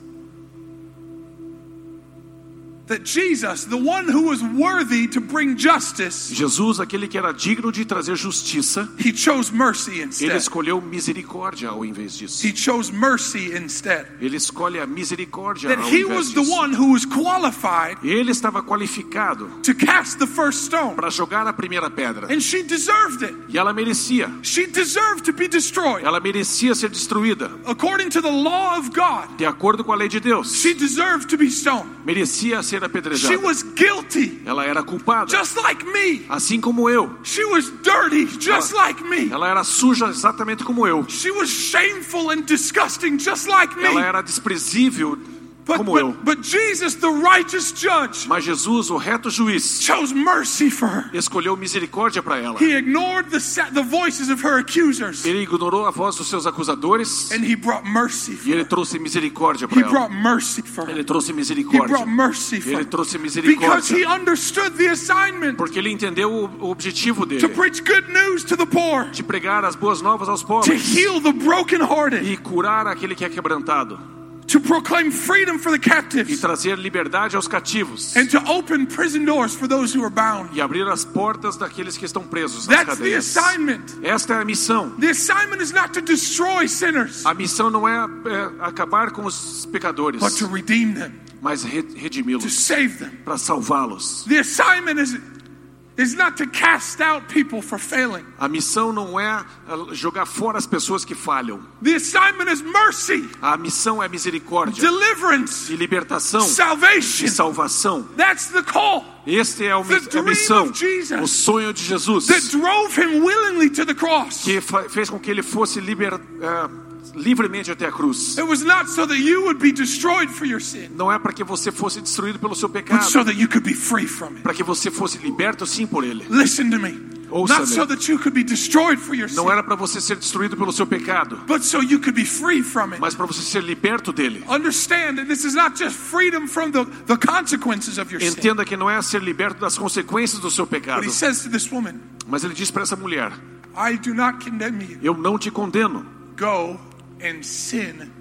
Jesus, aquele que era digno de trazer justiça, he chose mercy ele escolheu misericórdia ao invés disso. He chose mercy instead. Ele escolhe a misericórdia That ao he invés was the disso. one who was qualified Ele estava qualificado to cast the first stone. para jogar a primeira pedra. And she deserved it. E ela merecia. She deserved to be destroyed. Ela merecia ser destruída. According to the law of God, De acordo com a lei de Deus. she deserved to be stoned. Merecia ser She apedrejada. was guilty, Ela era culpada. just like me. Assim como eu. She was dirty, just Ela- like me. Ela era suja exatamente como eu. She was shameful and disgusting, just like me. Ela era desprezível como eu. but, but Jesus, the righteous judge, Mas Jesus, o reto juiz, chose mercy for her. escolheu misericórdia para ela. He ignored the, sa- the voices of her accusers Ele ignorou a voz dos seus acusadores and he brought mercy for e ele her. trouxe misericórdia para ela. brought mercy for her. Ele trouxe He misericórdia. brought mercy for Ele trouxe Because misericórdia. he understood the assignment Porque ele entendeu o objetivo to dele. preach good news to the poor, De pregar as boas novas aos to pobres. heal the brokenhearted, E curar aquele que é quebrantado. To proclaim freedom for the E captives, trazer liberdade aos cativos. and to open prison doors for those who are bound. E abrir as portas daqueles que estão presos nas That's the cadeias. assignment. Esta é a missão. The assignment is not to destroy sinners, A missão não é, é acabar com os pecadores, but to redeem them, mas redimi-los para salvá-los. A missão não é é jogar fora as pessoas que falham. The assignment is mercy, A missão é misericórdia deliverance, e libertação salvation. e salvação. That's the call Este é a missão, o sonho de Jesus, that drove him willingly to the cross. que fez com que ele fosse liber, eh, livremente até a cruz. It was not so that you would be destroyed for your sin, Não é para que você fosse destruído pelo seu pecado, para que você fosse liberto sim por ele. Listen to me. Not so that you could be destroyed for your sin, Não era para você ser destruído pelo seu pecado, but so you could be free from it. mas para você ser liberto dele. Entenda que não é ser liberto das consequências do seu pecado, But he says to this woman, mas ele diz para essa mulher: I do not condemn you. Eu não te condeno. Go and sin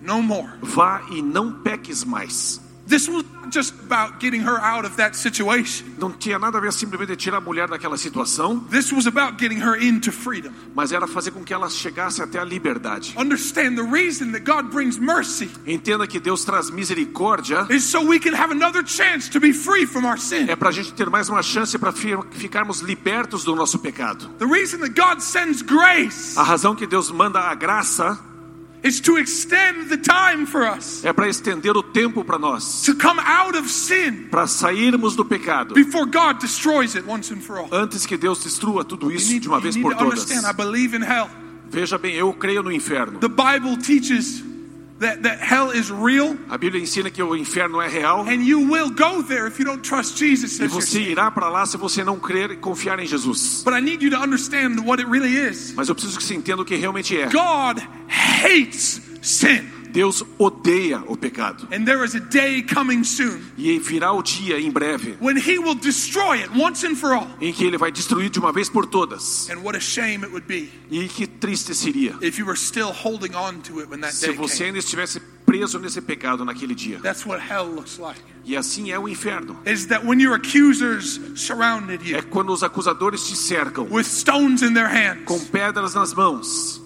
no more. Vá e não peques mais. This was just about getting her out of that situation. Não tinha nada a ver simplesmente tirar a mulher daquela situação, This was about getting her into freedom. mas era fazer com que ela chegasse até a liberdade. Understand the reason that God brings mercy Entenda que Deus traz misericórdia is so we can have another chance to be free from our sin. é para a gente ter mais uma chance para ficarmos libertos do nosso pecado. The reason that God sends grace A razão que Deus manda a graça é para estender o tempo para nós, to come out of sin para sairmos do pecado, before God destroys it once and for all. antes que Deus destrua tudo isso de uma vez por to todas. understand, I believe in hell. Veja bem, eu creio no inferno. The Bible teaches that, that hell is real A Bíblia ensina que o inferno é real and you will go there if you don't trust Jesus e você irá para lá se você não crer e confiar em Jesus. But I need you to understand what it really is. Mas eu preciso que você entenda o que realmente é. God hates sin. Deus odeia o pecado. And there is a day coming soon E virá o dia em breve when he will destroy it once and for all. em que ele vai destruir de uma vez por todas. And what a shame it would be E que triste seria if you were still holding on to it when that se day você ainda estivesse preso nesse pecado naquele dia. That's what hell looks like. E assim é o inferno. Is that when your accusers surrounded É you quando os acusadores te cercam with stones in their hands. com pedras nas mãos.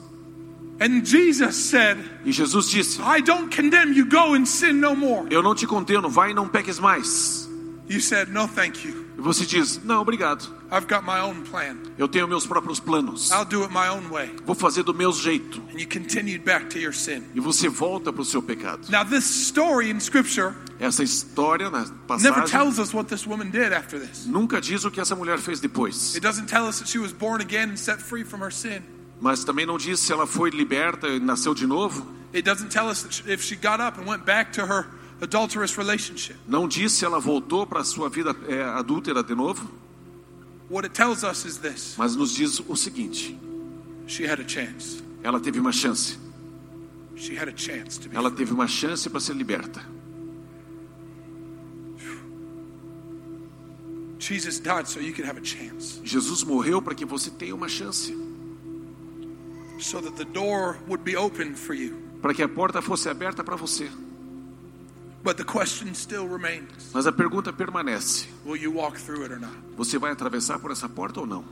And Jesus said, E Jesus disse: I don't condemn you, go and sin no more. Eu não te condeno, vai e não peques mais. You said, No, thank you. E você diz: Não, obrigado. I've got my own plan. Eu tenho meus próprios planos. I'll do it my own way. Vou fazer do meu jeito. And you continued back to your sin. E você volta para o seu pecado. Now, this story in Scripture Essa história na never passagem tells us what this woman did after this. nunca diz o que essa mulher fez depois. It doesn't tell us that she was born again and set free from her sin. Mas também não diz se ela foi liberta e nasceu de novo. It doesn't tell us that she- if she got up and went back to her adulterous relationship. Não diz se ela voltou para a sua vida é, adúltera de novo. What it tells us is this Mas nos diz o seguinte: she had a chance. ela teve uma chance. She had a chance to be Ela free. teve uma chance para ser liberta. Jesus morreu para que você tenha uma chance. So that the door would be opened for you. Para que a porta fosse aberta para você. But the question still remains Mas a pergunta permanece: will you walk through it or not? você vai atravessar por essa porta ou não?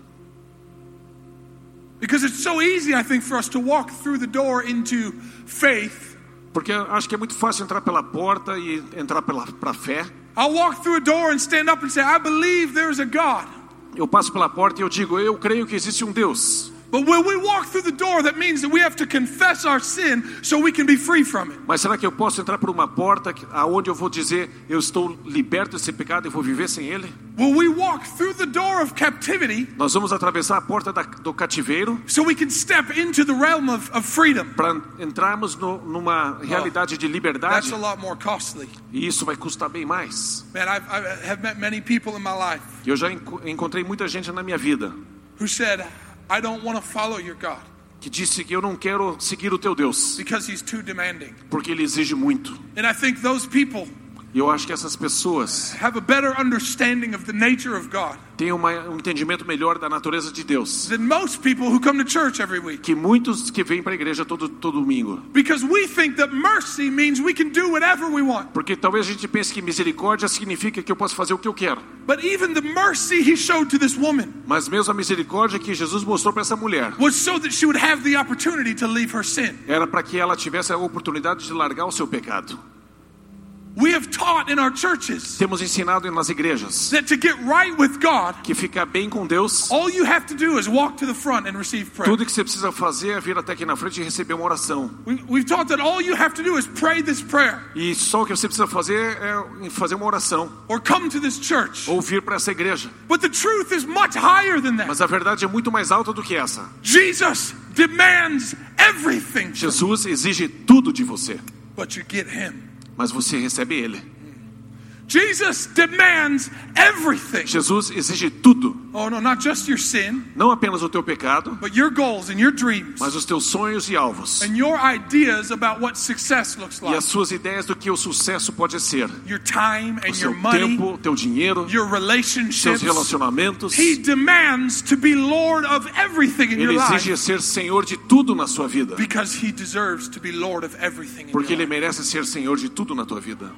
Because it's so easy, I think, for us to walk through the door into faith. Porque acho que é muito fácil entrar pela porta e entrar pela pra fé. I'll walk through a door and stand up and say, I believe there's a God. Eu passo pela porta e eu digo: eu creio que existe um Deus. But when we walk through the door, that means that we have to confess our sin so we can be free from it. Mas será que eu posso entrar por uma porta aonde eu vou dizer eu estou liberto desse pecado e vou viver sem ele? Will we walk through the door of captivity Nós vamos atravessar a porta da- do cativeiro so we can step into the realm of, of freedom? para entrarmos no- numa realidade de liberdade That's a lot more costly. e isso vai custar bem mais. Man, I've, I have met many people in my life Eu já enco- encontrei muita gente na minha vida who said, I don't want to follow your God que disse que eu não quero seguir o teu Deus because he's too demanding. porque ele exige muito. And I think those people E eu acho que essas pessoas have a better understanding of the nature of God têm uma- um entendimento melhor da natureza de Deus than most people who come to church every week. que muitos que vêm para a igreja todo, todo domingo. Because we think that mercy means we can do whatever we want. Porque talvez a gente pense que misericórdia significa que eu posso fazer o que eu quero. But even the mercy he showed to this woman Mas mesmo a misericórdia que Jesus mostrou para essa mulher was so that she would have the opportunity to leave her sin. era para que ela tivesse a oportunidade de largar o seu pecado. We have taught in our churches Temos ensinado nas igrejas that to get right with God, que ficar bem com Deus, all you have to do is walk to the front and receive prayer. tudo que você precisa fazer é vir até aqui na frente e receber uma oração. We, we've taught that all you have to do is pray this prayer E só o que você precisa fazer é fazer uma oração or come to this church. ou vir para essa igreja. But the truth is much higher than that. Mas a verdade é muito mais alta do que essa. Jesus demands everything, Jesus exige tudo de você, but you get him. Mas você recebe ele. Jesus demands everything. Jesus exige tudo, Oh no, not just your sin, não apenas o teu pecado, but your goals and your dreams mas os teus sonhos e alvos. and your ideas about what success looks E like. as suas ideias do que o sucesso pode ser. Your time O and seu your money, tempo, teu dinheiro, your seus relationships. relacionamentos. He demands to be Lord of everything in your Ele life exige ser senhor de tudo na sua vida. because he deserves to be Lord of everything in Porque your ele life. merece ser senhor de tudo na tua vida.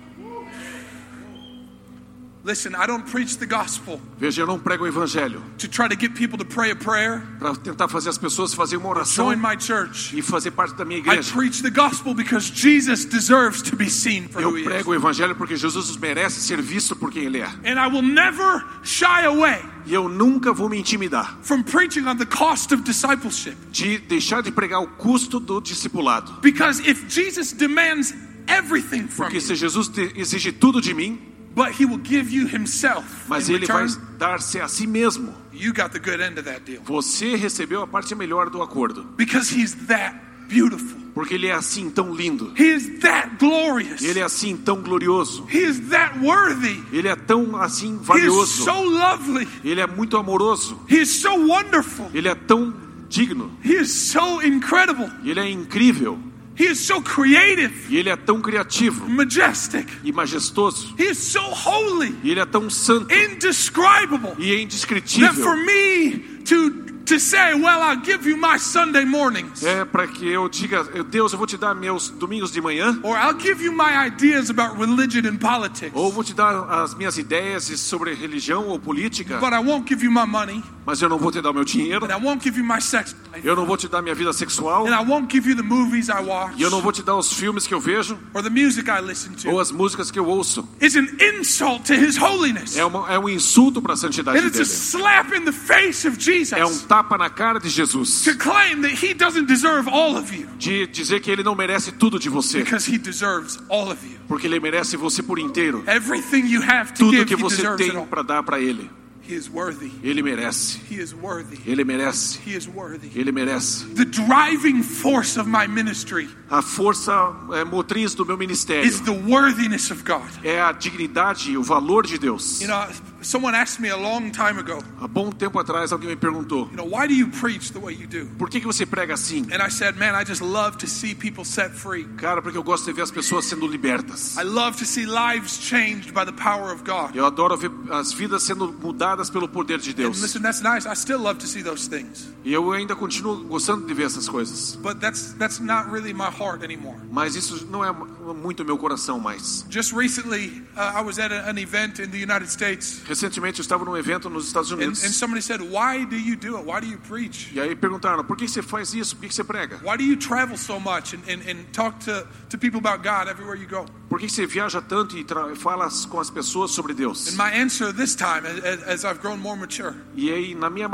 Listen, I don't preach the gospel Veja, eu não prego o evangelho to try to get people to pray a prayer, para tentar fazer as pessoas fazer uma oração join my church. e fazer parte da minha I igreja. preach the gospel because Jesus deserves to be seen for who Eu he is. prego o evangelho porque Jesus merece ser visto por quem ele é. And I will never shy away E eu nunca vou me intimidar from preaching on the cost of discipleship. de deixar de pregar o custo do discipulado. Because if Jesus demands everything from Porque se Jesus exige tudo de mim, but he will give you himself mas ele vai dar-se a si mesmo, you got the good end of that deal. você recebeu a parte melhor do acordo. Because he's that beautiful. Porque ele é assim tão lindo. He is that glorious. Ele é assim tão glorioso. He is that worthy. Ele é tão assim He is valioso. so lovely. Ele é muito amoroso. He is so wonderful. Ele é tão digno. He is so incredible. Ele é incrível. He is so creative, E ele é tão criativo majestic. e majestoso. He is so holy, E ele é tão santo indescribable. e é That for indescritível. me to to say, well, I'll give you my Sunday mornings, É para que eu diga, Deus, eu vou te dar meus domingos de manhã, or I'll give you my ideas about religion and politics, ou vou te dar as minhas ideias sobre religião ou política, but I won't give you my money, mas eu não vou te dar meu dinheiro, and I won't give you my sex life, eu não vou te dar minha vida sexual, and I won't give you the movies I watch, e eu não vou te dar os filmes que eu vejo. Or the music I listen ou to. as músicas que eu ouço. It's an insult to His holiness. É, uma, é um insulto para a santidade And it's a dele. slap in the face of Jesus É um tapa na cara de Jesus. to claim that he doesn't deserve all of you De dizer que ele não merece tudo de você, because he deserves all of you. porque ele merece você por inteiro. Everything you have to Tudo give, que he você tem para dar para ele. He is worthy. Ele merece. He is worthy. Ele merece. He is worthy. Ele merece. The driving force of my ministry A força é, motriz do meu ministério is the worthiness of God. é a dignidade e o valor de Deus. You know, someone asked me a long time ago, Há bom tempo atrás alguém me perguntou: you know, why do you preach the way you do? por que, que você prega assim? And I said, man, I just love to see people set free. Cara, porque eu gosto de ver as pessoas sendo libertas. I love to see lives changed by the power of God. Eu adoro ver as vidas sendo mudadas pelo poder de And Deus. listen, that's nice. I still love to see those things. E eu ainda continuo gostando de ver essas coisas. But that's that's not really my heart anymore. Mas isso não é muito meu coração mais. Just recently, uh, I was at an event in the United States, Recentemente eu estava num evento nos Estados and, Unidos. and somebody said, "Why do you do it? Why do you preach? E aí perguntaram: por que você faz isso? Por que você prega? Why do you travel so much and, and, and talk to, to people about God everywhere you go?" Por que você viaja tanto e fala com as pessoas sobre Deus? And my answer this time, as, as I've grown more mature, E aí, na minha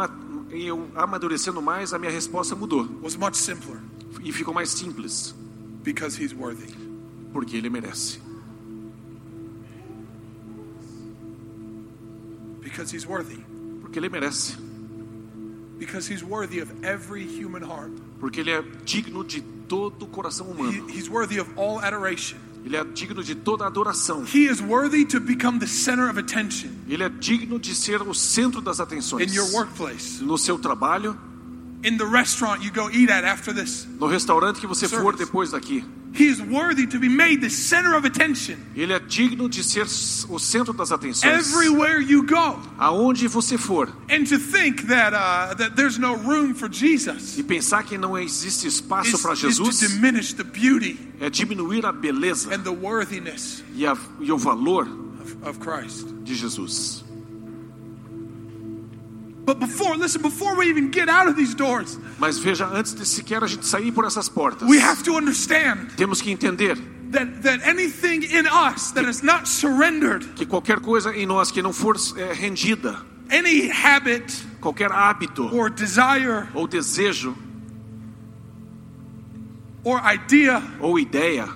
eu amadurecendo mais, a minha resposta mudou was much simpler: e ficou mais simples, because He's worthy. porque ele merece. Because He's worthy. Porque ele merece. Because He's worthy of every human heart. Porque ele é digno de todo o coração He, humano. he's worthy of all adoration. Ele é digno de toda adoração. He is worthy to become the center of attention Ele é digno de ser o centro das atenções. in your workplace, No seu trabalho, in the restaurant you go eat at after this. no restaurante que você for Service. depois daqui. He is worthy to be made the center of attention Ele é digno de ser o centro das atenções. everywhere you go. Aonde você for. And to think that uh, that there's no room for Jesus E pensar que não existe espaço para is to diminish the beauty é diminuir a beleza and the worthiness e, a, e o valor of, of Christ. de Jesus. But before, listen, before we even get out of these doors, Mas veja, antes de sequer a gente sair por essas portas, we have to understand temos que entender that, that anything in us that is not surrendered, que qualquer coisa em nós que não for é, rendida, any habit qualquer hábito or desire ou desejo or idea ou ideia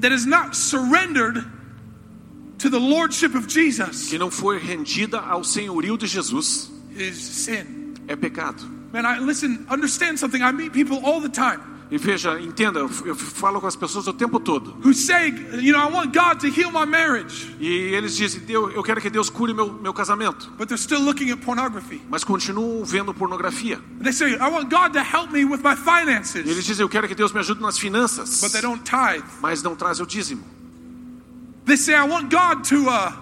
that is not surrendered to the lordship of Jesus que não foi rendida ao senhorio de Jesus is sin. é pecado. Man, I listen, understand something. I meet people all the time E veja, entenda, eu eu falo com as pessoas o tempo todo. who say, you know, I want God to heal my marriage, E eles dizem, "Deus, eu quero que Deus cure meu, meu casamento. but they're still looking at pornography. Mas continuam vendo pornografia. They say, I want God to help me with my E finances, eles dizem, eu quero que Deus me ajude nas finanças. but they don't tithe. Mas não trazem o dízimo. They say, I want God to, uh,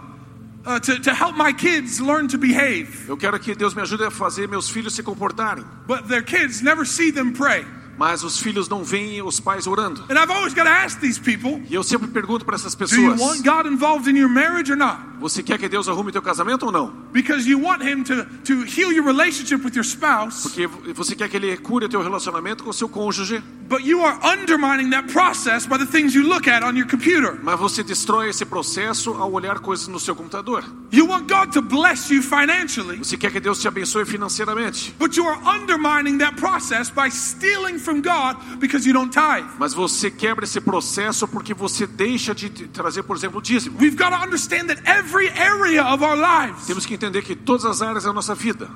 uh, to, to help my kids learn to behave, Eu quero que Deus me ajude a fazer meus filhos se comportarem. but their kids never see them pray. Mas os filhos não veem os pais orando. And I've always got to ask these people, E eu sempre pergunto para essas do you pessoas: want God involved in your marriage or not? Você quer que Deus arrume teu casamento ou não? Because you want Him to, to heal your relationship with your spouse, Porque você quer que Ele cure teu relacionamento com o seu cônjuge, but you are undermining that process by the things you look at on your computer. mas você destrói esse processo ao olhar coisas no seu computador. You want God to bless you financially, Você quer que Deus te abençoe financeiramente, but you are undermining that process by stealing from God because you don't tithe. mas você quebra esse processo porque você deixa de trazer, por exemplo, o dízimo. We've got to understand that every area of our lives Temos que entender que todas as áreas da nossa vida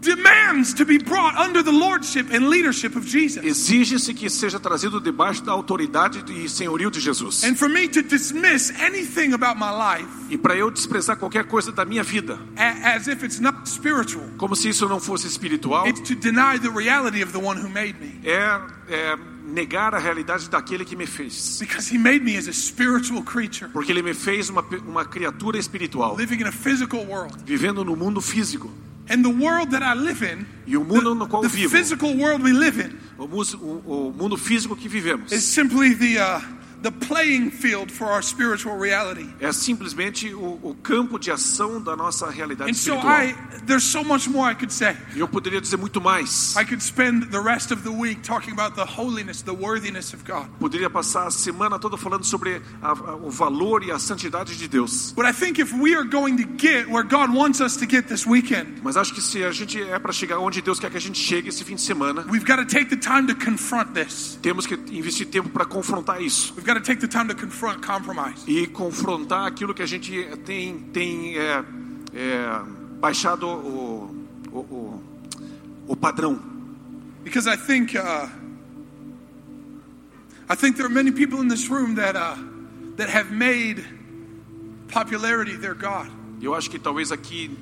demands to be brought under the lordship and leadership of Jesus. exige-se que seja trazido debaixo da autoridade e senhorio de Jesus. And for me to dismiss anything about my life E para eu desprezar qualquer coisa da minha vida, as if it's not spiritual, como se isso não fosse espiritual, it's to deny the reality of the one who made me. é, é negar a realidade daquele que me fez. Because he made me as a spiritual creature, Porque ele me fez uma, uma criatura espiritual, living in a physical world. vivendo no mundo físico. And the world that I live in, E o mundo no qual the vivo, physical world we live in, o, mundo físico que vivemos, is simply the, uh, the playing field for our spiritual reality. é simplesmente o, o campo de ação da nossa realidade And so espiritual. I, there's so much more I could say. Eu poderia dizer muito mais. I could spend the rest of the week talking about the holiness, the worthiness of God. Poderia passar a semana toda falando sobre a- a- o valor e a santidade de Deus. But I think if we are going to get where God wants us to get this weekend, Mas acho que se a gente é para chegar onde Deus quer que a gente chegue esse fim de semana, we've got to take the time to confront this. temos que investir tempo para confrontar isso We've e confrontar aquilo que a gente tem tem é, é, baixado o, o, o, o padrão. Because I think, uh, I think there are many people in this room that, uh, that have made popularity their God. Eu acho que talvez aqui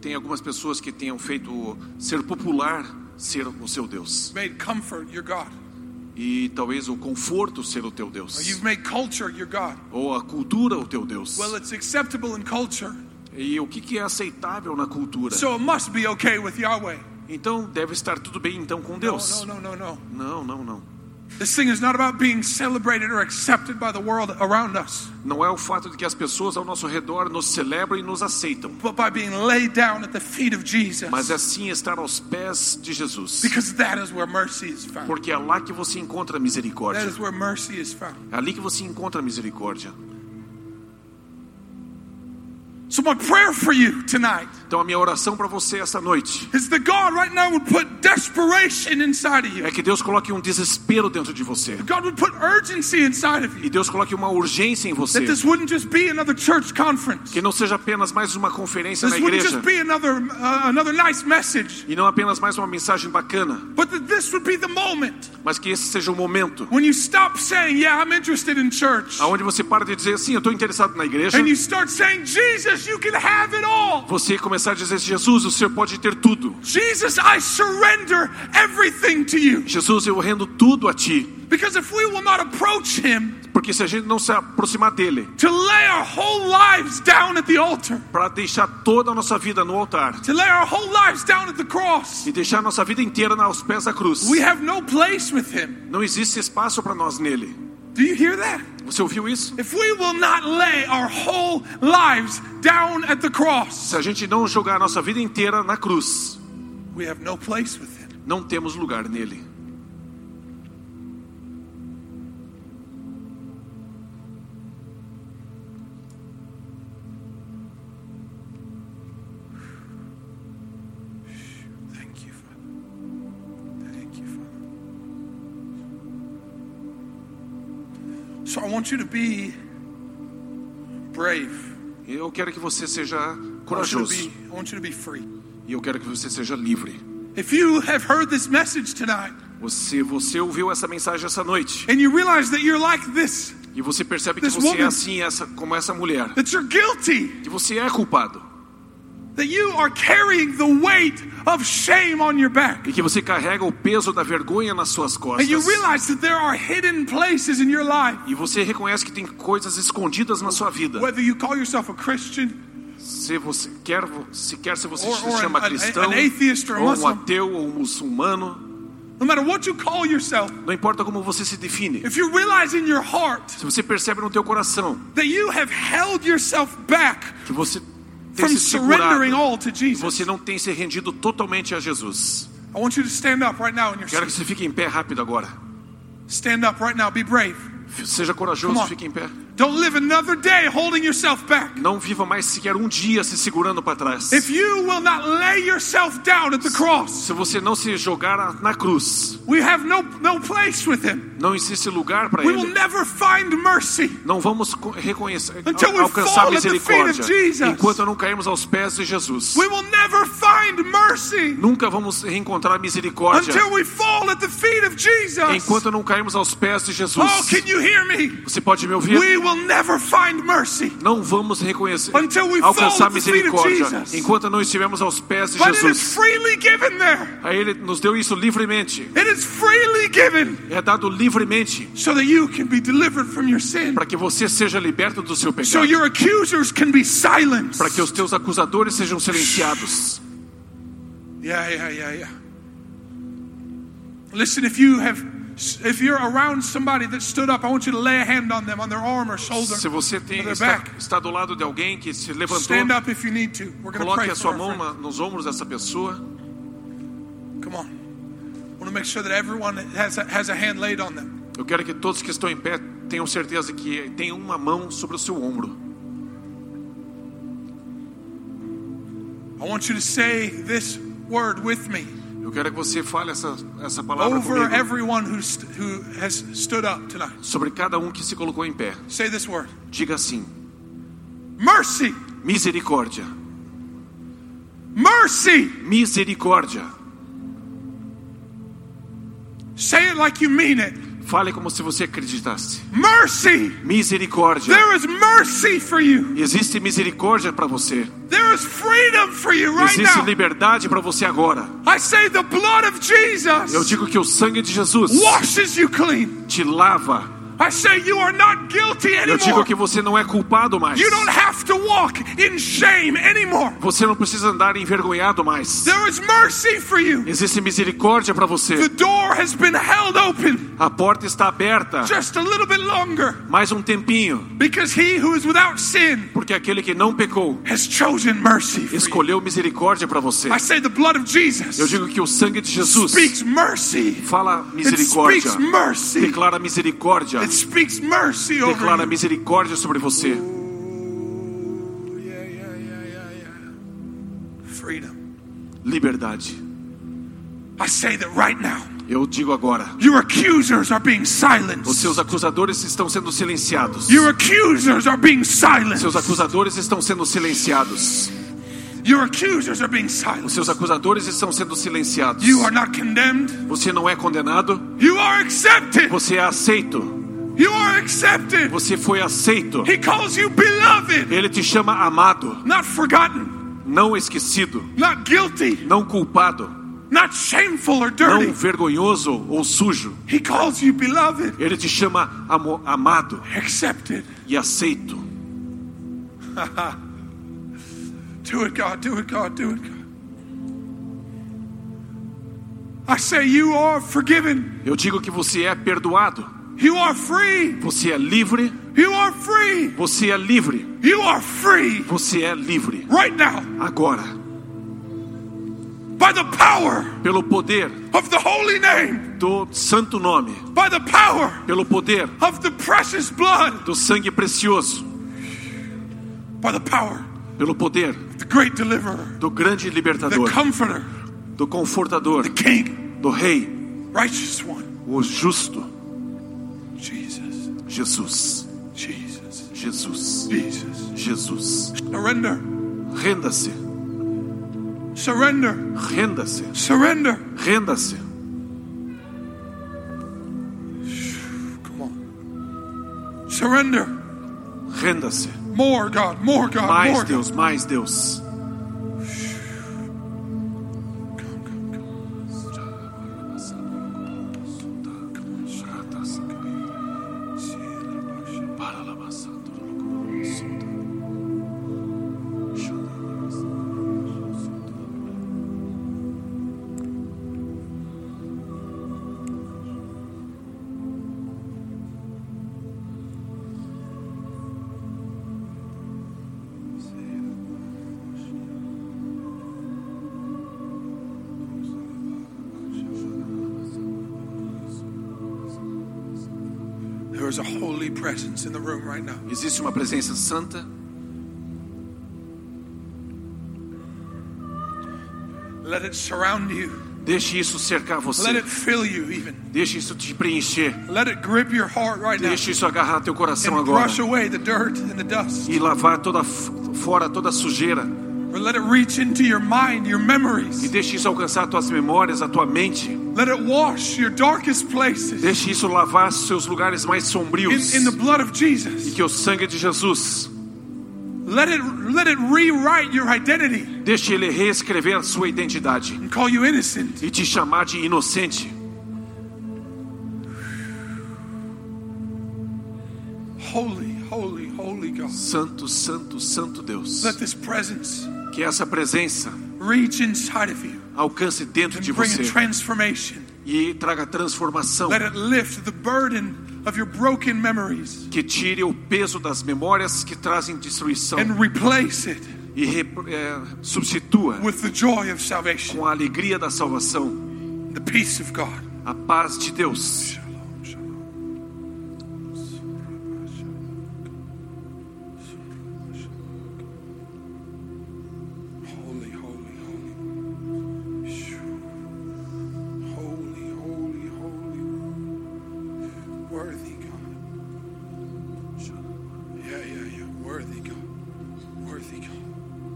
tem algumas pessoas que tenham feito ser popular ser o seu Deus Made comfort your God. E talvez o conforto ser o teu Deus you've made culture your God. ou a cultura o teu Deus. Well, it's acceptable in culture, E o que que é aceitável na cultura? so it must be okay with Yahweh. Então deve estar tudo bem então com Deus. no, no, no, no. Não, não, não. This thing is not about being celebrated or accepted by the world around us, Não é o fato de que as pessoas ao nosso redor nos celebram e nos aceitam, but by being laid down at the feet of Jesus. mas é sim estar aos pés de Jesus. Because that is where mercy is found. Porque é lá que você encontra a That misericórdia. is where mercy is found. É ali que você encontra misericórdia. So, my prayer for you tonight Então a minha oração para você essa noite is that God right now would put desperation inside of you. é que Deus coloque um desespero dentro de você. God would put urgency inside of you. E Deus coloque uma urgência em você. That this wouldn't just be another church conference. Que não seja apenas mais uma conferência This na wouldn't igreja. just be another uh, another nice message. E não apenas mais uma mensagem bacana. But that this would be the moment Mas que esse seja o momento when you stop saying, "Yeah, I'm interested in church," aonde você para de dizer assim, eu estou interessado na igreja. and you start saying, "Jesus, you can have it all." Você começar a dizer, Jesus, o Senhor pode ter tudo. Jesus, I surrender everything to you. Jesus, eu rendo tudo a Ti. Because if we will not approach Him Porque se a gente não se aproximar dele, to lay our whole lives down at the altar, para deixar toda a nossa vida no altar to lay our whole lives down at the cross, e deixar a nossa vida inteira aos pés da cruz, we have no place with Him. não existe espaço para nós nele. Do you hear that? Você ouviu isso? If we will not lay our whole lives down at the cross, Se a gente não jogar a nossa vida inteira na cruz, we have no place with Him. não temos lugar nele. Want you to be brave. Eu quero que você seja I want you to corajoso be, I want you to be free. e eu quero que você seja livre. If you have heard this message tonight Você, você ouviu essa mensagem essa noite and you realize that you're like this, e você percebe que você é woman. assim, essa, como essa mulher, that you're guilty, que você é culpado that you are carrying the weight of shame on your back. e que você carrega o peso da vergonha nas suas And you costas. realize that there are hidden places in your life, E você reconhece que tem coisas escondidas na sua vida. whether you call yourself a Christian Se você quer, se quer se você Or- se chama an- an- cristão, an atheist or a ou um ateu ou um muçulmano, no matter what you call yourself, não importa como você se define. if you realize in your heart Se você percebe no teu coração that you have held yourself back que você tem from se segurado, surrendering all to que Jesus, você não tem se rendido totalmente a Jesus. I want you to stand up right now in your Quero que você fique em pé rápido agora. Stand up right now. Be brave. Seja corajoso, fique em pé. Don't live another day holding yourself back. Não viva mais sequer um dia se segurando para trás. If you will not lay yourself down at the cross, Se você não se jogar na- cruz, we have no, no place with him. não existe lugar para We will ele. never find mercy. Não vamos co- reconhecer, Until we alcançar fall at the feet of misericórdia Jesus. enquanto não cairmos aos pés de Jesus. We will never find mercy Nunca vamos reencontrar misericórdia until we fall at the feet of Jesus. enquanto não cairmos aos pés de Jesus. Oh, can you hear me? Você pode me ouvir? We will never find mercy. Não vamos reconhecer, Until we fall alcançar misericórdia enquanto não estivermos aos pés de Jesus. freely given there. Aí Ele nos deu isso livremente. It is freely given É dado livremente so that you can be delivered from your sin. para que você seja liberto do seu So pecado. your accusers can be silenced. Para que os teus acusadores sejam silenciados. Yeah, yeah, yeah, yeah. Listen, if you have, if you're around somebody that stood up, I want you to lay a hand on them, on their arm or shoulder, Se você tem, está, está do lado de alguém que se levantou, Stand up if you need to. We're going to pray coloque a sua mão na- nos ombros dessa pessoa. Come on. I want to make sure that everyone has a, has a hand laid on them. Eu quero que todos que estão em pé tenham certeza que tem uma mão sobre o seu ombro. I want you to say this word with me Eu quero que você fale essa, essa palavra over comigo everyone who, st- who has stood up tonight. sobre cada um que se colocou em pé. Say this word Diga assim: mercy, misericórdia, mercy. misericórdia. Say it like you mean it. Fale como se você acreditasse. Mercy. Misericórdia. There is mercy for you. Existe misericórdia para você. There is freedom for you right Existe now. liberdade para você agora. I say the blood of Eu Jesus digo que o sangue de Jesus washes you clean. te lava. I say you are not guilty Eu digo anymore. que você não é culpado mais. You don't have to walk in shame anymore. Você não precisa andar envergonhado mais. There is mercy for you. Existe misericórdia para The você. door has been held open A porta está aberta. just a little bit longer Mais um tempinho, because he who is without sin porque aquele que não pecou has chosen mercy for you. escolheu misericórdia para você. I say the blood of Eu Jesus digo que o sangue de Jesus speaks mercy. fala It misericórdia. speaks mercy. Declara misericórdia. Declara misericórdia sobre você. Liberdade. I say that right now. Eu digo agora. Your accusers are being silenced. Os seus acusadores estão sendo silenciados. Your accusers are being silenced. Seus acusadores estão sendo silenciados. Your accusers are being Os silenced. seus acusadores estão sendo silenciados. You are not condemned. Você não é condenado. You are accepted. Você é aceito. You are accepted. Você foi aceito. He calls you beloved, Ele te chama amado, not forgotten, não esquecido, not guilty, não culpado, not shameful or não dirty. vergonhoso ou sujo. He calls you beloved, Ele te chama amo- amado accepted. e aceito. Do it, God. Do it, God. Do it, God. I say you are forgiven. Eu digo que você é perdoado. You are free. Você é livre. You are free. Você é livre. You are free. Você é livre. right now. Agora, by the power pelo poder of the holy name, do santo nome, by the power pelo poder of the precious blood, do sangue precioso, by the power pelo poder of the great deliverer, do grande the libertador, comforter, do confortador, king, do rei, righteous one. o justo, Jesus. Jesus. Jesus. Jesus. Surrender. Renda-se. Surrender. Renda-se. Surrender. Renda-se. Come on. Surrender. Renda-se. More God, more God, mais more Deus, God. mais Deus. There is a holy presence in the room right now. Existe uma presença santa. Let it surround you. Deixe isso cercar Let você. it fill you even. Deixe isso te preencher. Let it grip your heart right now Deixe isso agarrar teu coração and agora. brush away the dirt and the dust. E lavar toda fora toda a sujeira. Or let it reach into your mind, your E memories. deixe isso alcançar tuas memórias, a tua mente. Let it wash your darkest places Deixe isso lavar seus lugares mais in, sombrios. in the blood of E Jesus. que o sangue de Jesus Let it let it rewrite your identity deixe ele reescrever a sua identidade and call you innocent. e te chamar de inocente. Holy, holy, holy God. Santo, santo, santo Deus. Let this presence Que essa presença reach inside of you alcance dentro de você transformation. e traga transformação. Let it lift the burden of your broken memories Que tire o peso das memórias que trazem destruição and replace it e re- é, substitua with the joy of salvation, com a alegria da salvação, the peace of God. a paz de Deus.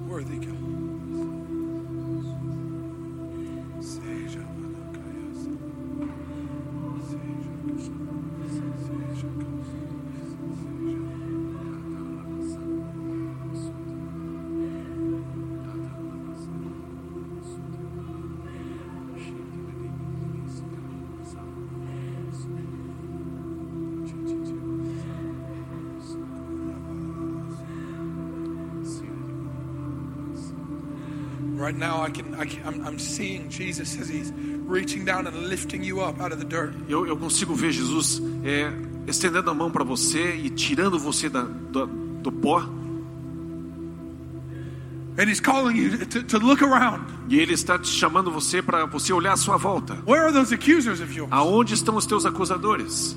Worthy God. Right now, I can, I can I'm, I'm seeing Jesus as He's reaching down and lifting you up out of the dirt. Eu, eu consigo ver Jesus é, estendendo a mão para você e tirando você da, do, do pó. And He's calling you to, to look around. E Ele está te chamando você para você olhar à sua volta. Where are those accusers of yours? Aonde estão os teus acusadores?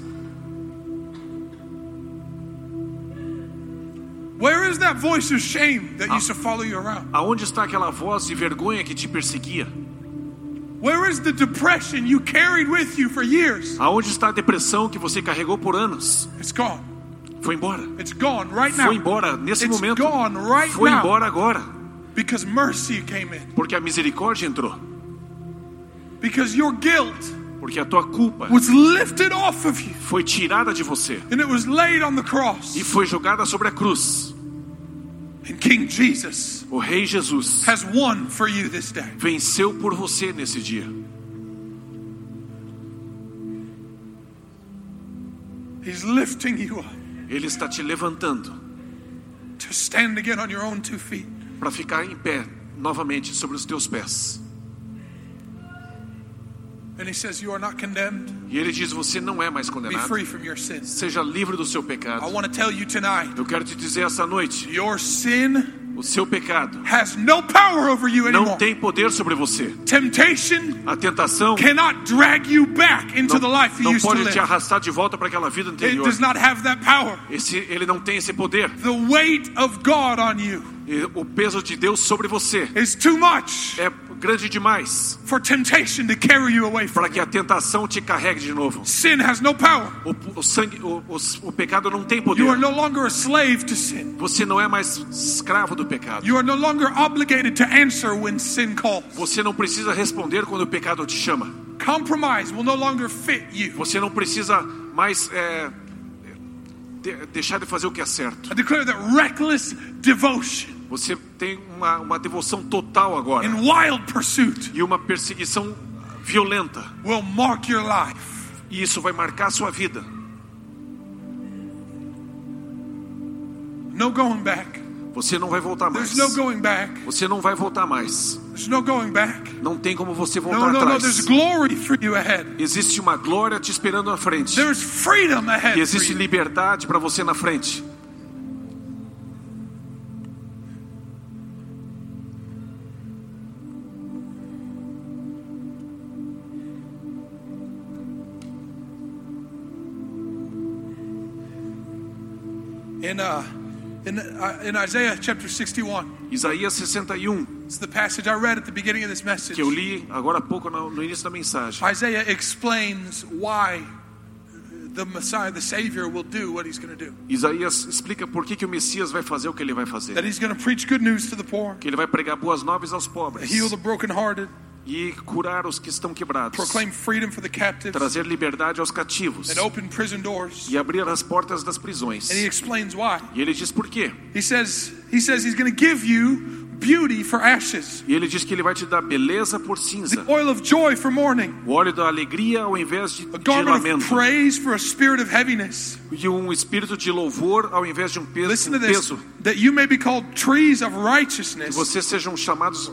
Aonde está aquela voz de vergonha que te perseguia? Where is the depression you carried with you for years? Aonde está a depressão que você carregou por anos? It's gone. Foi embora. It's gone right now. Foi embora nesse It's momento. gone right Foi now. embora agora. Because mercy came in. Porque a misericórdia entrou. Because your guilt Porque a tua culpa was lifted off of you foi tirada de você and it was laid on the cross. e foi jogada sobre a cruz. And King Jesus O Rei Jesus has won for you this day. venceu por você nesse dia. He's lifting you up Ele está te levantando to stand again on your own two feet. para ficar em pé novamente sobre os teus pés. E ele diz: Você não é mais Be condenado. free from your sins. Seja livre do seu I pecado. want to tell you tonight Eu quero te dizer essa noite: your sin o seu pecado has no power over you não tem poder sobre você. Temptation A tentação cannot drag you back into the não, life you não used to pode te arrastar de volta para aquela vida It anterior. does not have that power. Esse, ele não tem esse poder. The weight of God on you o peso de Deus sobre você is too much é grande demais for temptation to carry you away from. para que a tentação te carregue de novo. O, o sangue, o, o, pecado não tem poder. You are no longer a slave to sin. Você não é mais escravo do pecado. You are no longer obligated to answer when sin calls. Você não precisa responder quando o pecado te chama. Você não precisa mais é, de- deixar de fazer o que é certo. I declare that reckless devotion Você tem uma, uma devoção total agora and wild pursuit e uma perseguição violenta. will mark your life. E isso vai marcar a sua vida. No going back. Você não vai voltar mais. There's no going back. Você não vai voltar mais. There's no going back. Não tem como você No, voltar no, no. There's atrás. glory for you ahead. Existe uma glória te esperando na frente. There's freedom ahead. E existe liberdade para você na frente. In uh, in uh, in Isaiah chapter 61, Isaías 61, it's the passage I read at the beginning of this message. que eu li agora há pouco no, no início da mensagem. Isaiah explains why the Messiah, the Savior, will do what he's going to do. Isaías explica por que, que o Messias vai fazer o que ele vai fazer. That he's going to preach good news to the poor, Que ele vai pregar boas novas aos pobres heal the brokenhearted, e curar os que estão quebrados. proclaim freedom for the captives, Trazer liberdade aos cativos and open prison doors. e abrir as portas das prisões. And he explains why. E ele diz por quê. He says he says he's going to give you beauty for ashes, E ele diz que ele vai te dar beleza por the cinza, oil of joy for mourning, o óleo da alegria ao invés de, a de garment of lamento, praise for a spirit of heaviness. e um espírito de louvor ao invés de um peso. Listen to this: peso. that you may be called trees of Que righteousness, vocês sejam chamados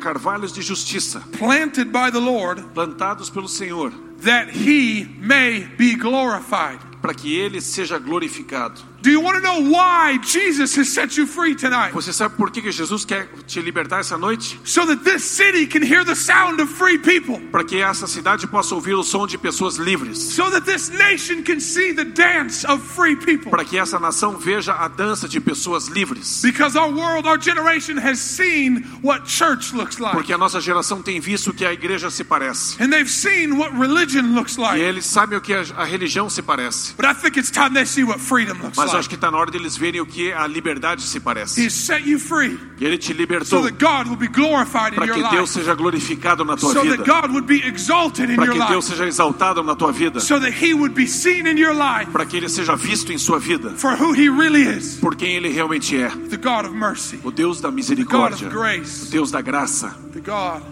carvalhos de justiça, planted by the Lord, plantados pelo Senhor, that He may be glorified. Para que ele seja glorificado. Do you want to know why Jesus has set you free tonight? Você sabe por que Jesus quer te libertar essa noite? So that this city can hear the sound of free people. Para que essa cidade possa ouvir o som de pessoas livres. So that this nation can see the dance of free people. Para que essa nação veja a dança de pessoas livres. Because our world, our generation has seen what church looks like. Porque a nossa geração tem visto que a igreja se parece. And they've seen what religion looks E like. eles sabem o que a religião se parece. But I think it's time they see what freedom looks Mas like. acho que está na hora deles verem o que a liberdade se parece. He's set you free ele te so libertou that God will be glorified in para your que Deus life. seja glorificado na tua So vida. that God would be exalted in Para your que Deus life. seja exaltado na tua vida. So that He would be seen in your life Para que ele seja visto em sua vida. for who He really is Por quem ele realmente é. the God of mercy, O Deus da God misericórdia. of O grace, Deus da graça. the God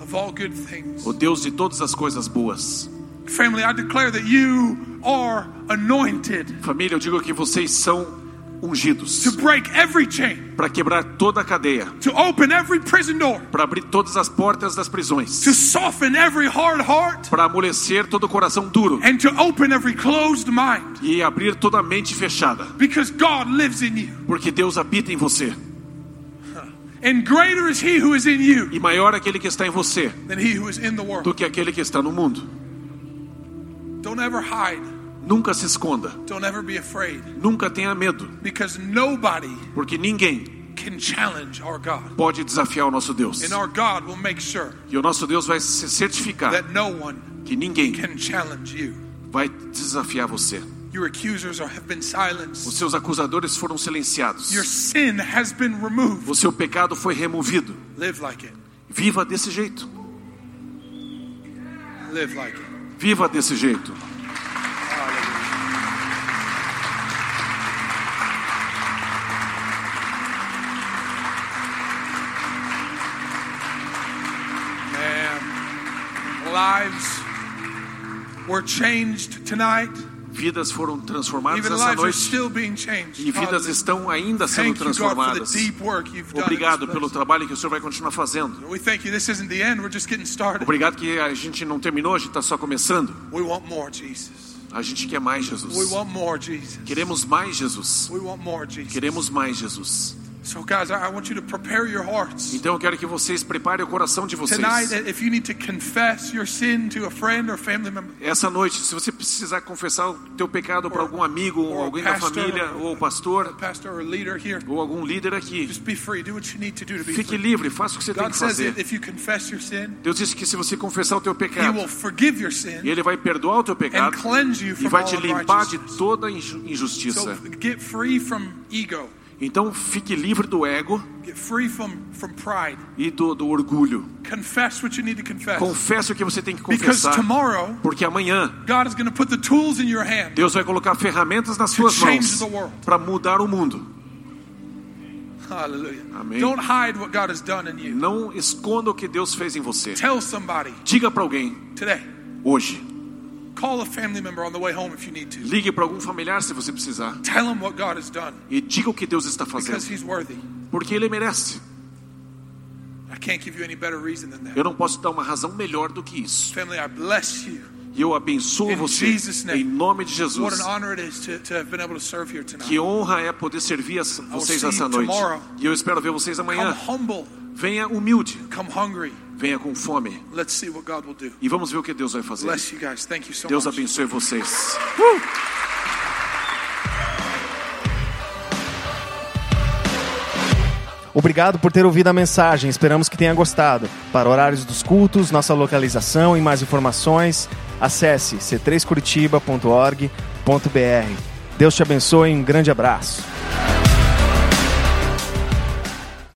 of all good things. O Deus de todas as coisas boas. Family, I declare that you are anointed Família, eu digo que vocês são ungidos. to break every chain, Para quebrar toda a cadeia. to open every prison door, Para abrir todas as portas das prisões. to soften every hard heart, Para amolecer todo o coração duro. and to open every closed mind. E abrir toda a mente fechada. Because God lives in you. Porque Deus habita em você. And greater is He who is in you E maior é aquele que está em você than He who is in the world. do que aquele que está no mundo. Don't ever hide. Nunca se esconda. Don't ever be afraid. Nunca tenha medo. Because nobody Porque ninguém can challenge our God. pode desafiar o nosso Deus. And our God will make sure E o nosso Deus vai se certificar that no one que ninguém can challenge you. vai desafiar você. Your accusers have been Os silenced. seus acusadores foram silenciados. Your sin has been removed. O seu pecado foi removido. Live like it. Viva desse jeito. Live like it. Viva desse jeito. Lives were changed tonight. Vidas foram transformadas essa noite. E vidas estão ainda sendo transformadas. Obrigado pelo trabalho que o Senhor vai continuar fazendo. Obrigado que a gente não terminou, a gente está só começando. A gente quer mais Jesus. Queremos mais Jesus. Queremos mais Jesus. So, guys, I want you to prepare your hearts. Então eu quero que vocês preparem o coração de vocês. Tonight, if you need to confess your sin to a friend or family member, Essa noite, se você precisar confessar o teu pecado para algum amigo, ou alguém da família, ou pastor, pastor or leader here, ou algum líder aqui, just be free. Do what you need to do to be fique free. livre, faça o que você tem God que says fazer. if you confess your sin, Deus disse que se você confessar o teu He pecado, will forgive your sin e Ele vai perdoar o teu and pecado cleanse you e from vai all te limpar de toda inju- So injustiça. get free from ego. Então fique livre do ego Get free from, from pride. e do, do orgulho. Confess what you need to confess. Confesse o que você tem que Because confessar. tomorrow, Porque amanhã God is going to put the tools in your hand. Deus vai colocar ferramentas nas suas mãos para mudar o mundo. Hallelujah. Amém. Don't hide what God has done in you. Não esconda o que Deus fez em você. Tell somebody Diga para alguém today. hoje. Ligue para algum familiar se você precisar Tell him what God has done e diga o que Deus está because fazendo, He's worthy. porque ele merece. I can't give you any better reason than that. Eu não posso dar uma razão melhor do que isso. Family, I bless you. E eu abençoo In você Jesus' name. em nome de What Jesus. an honor it is to, to have been able to serve here tonight. Que honra é poder servir a vocês essa noite. E eu espero ver vocês amanhã. Venha humilde. Venha com fome Let's see what God will do. e vamos ver o que Deus vai fazer. Bless you guys. Thank you so Deus much. abençoe vocês. Obrigado por ter ouvido a mensagem, esperamos que tenha gostado. Para horários dos cultos, nossa localização e mais informações, acesse c3curitiba.org.br. Deus te abençoe e um grande abraço.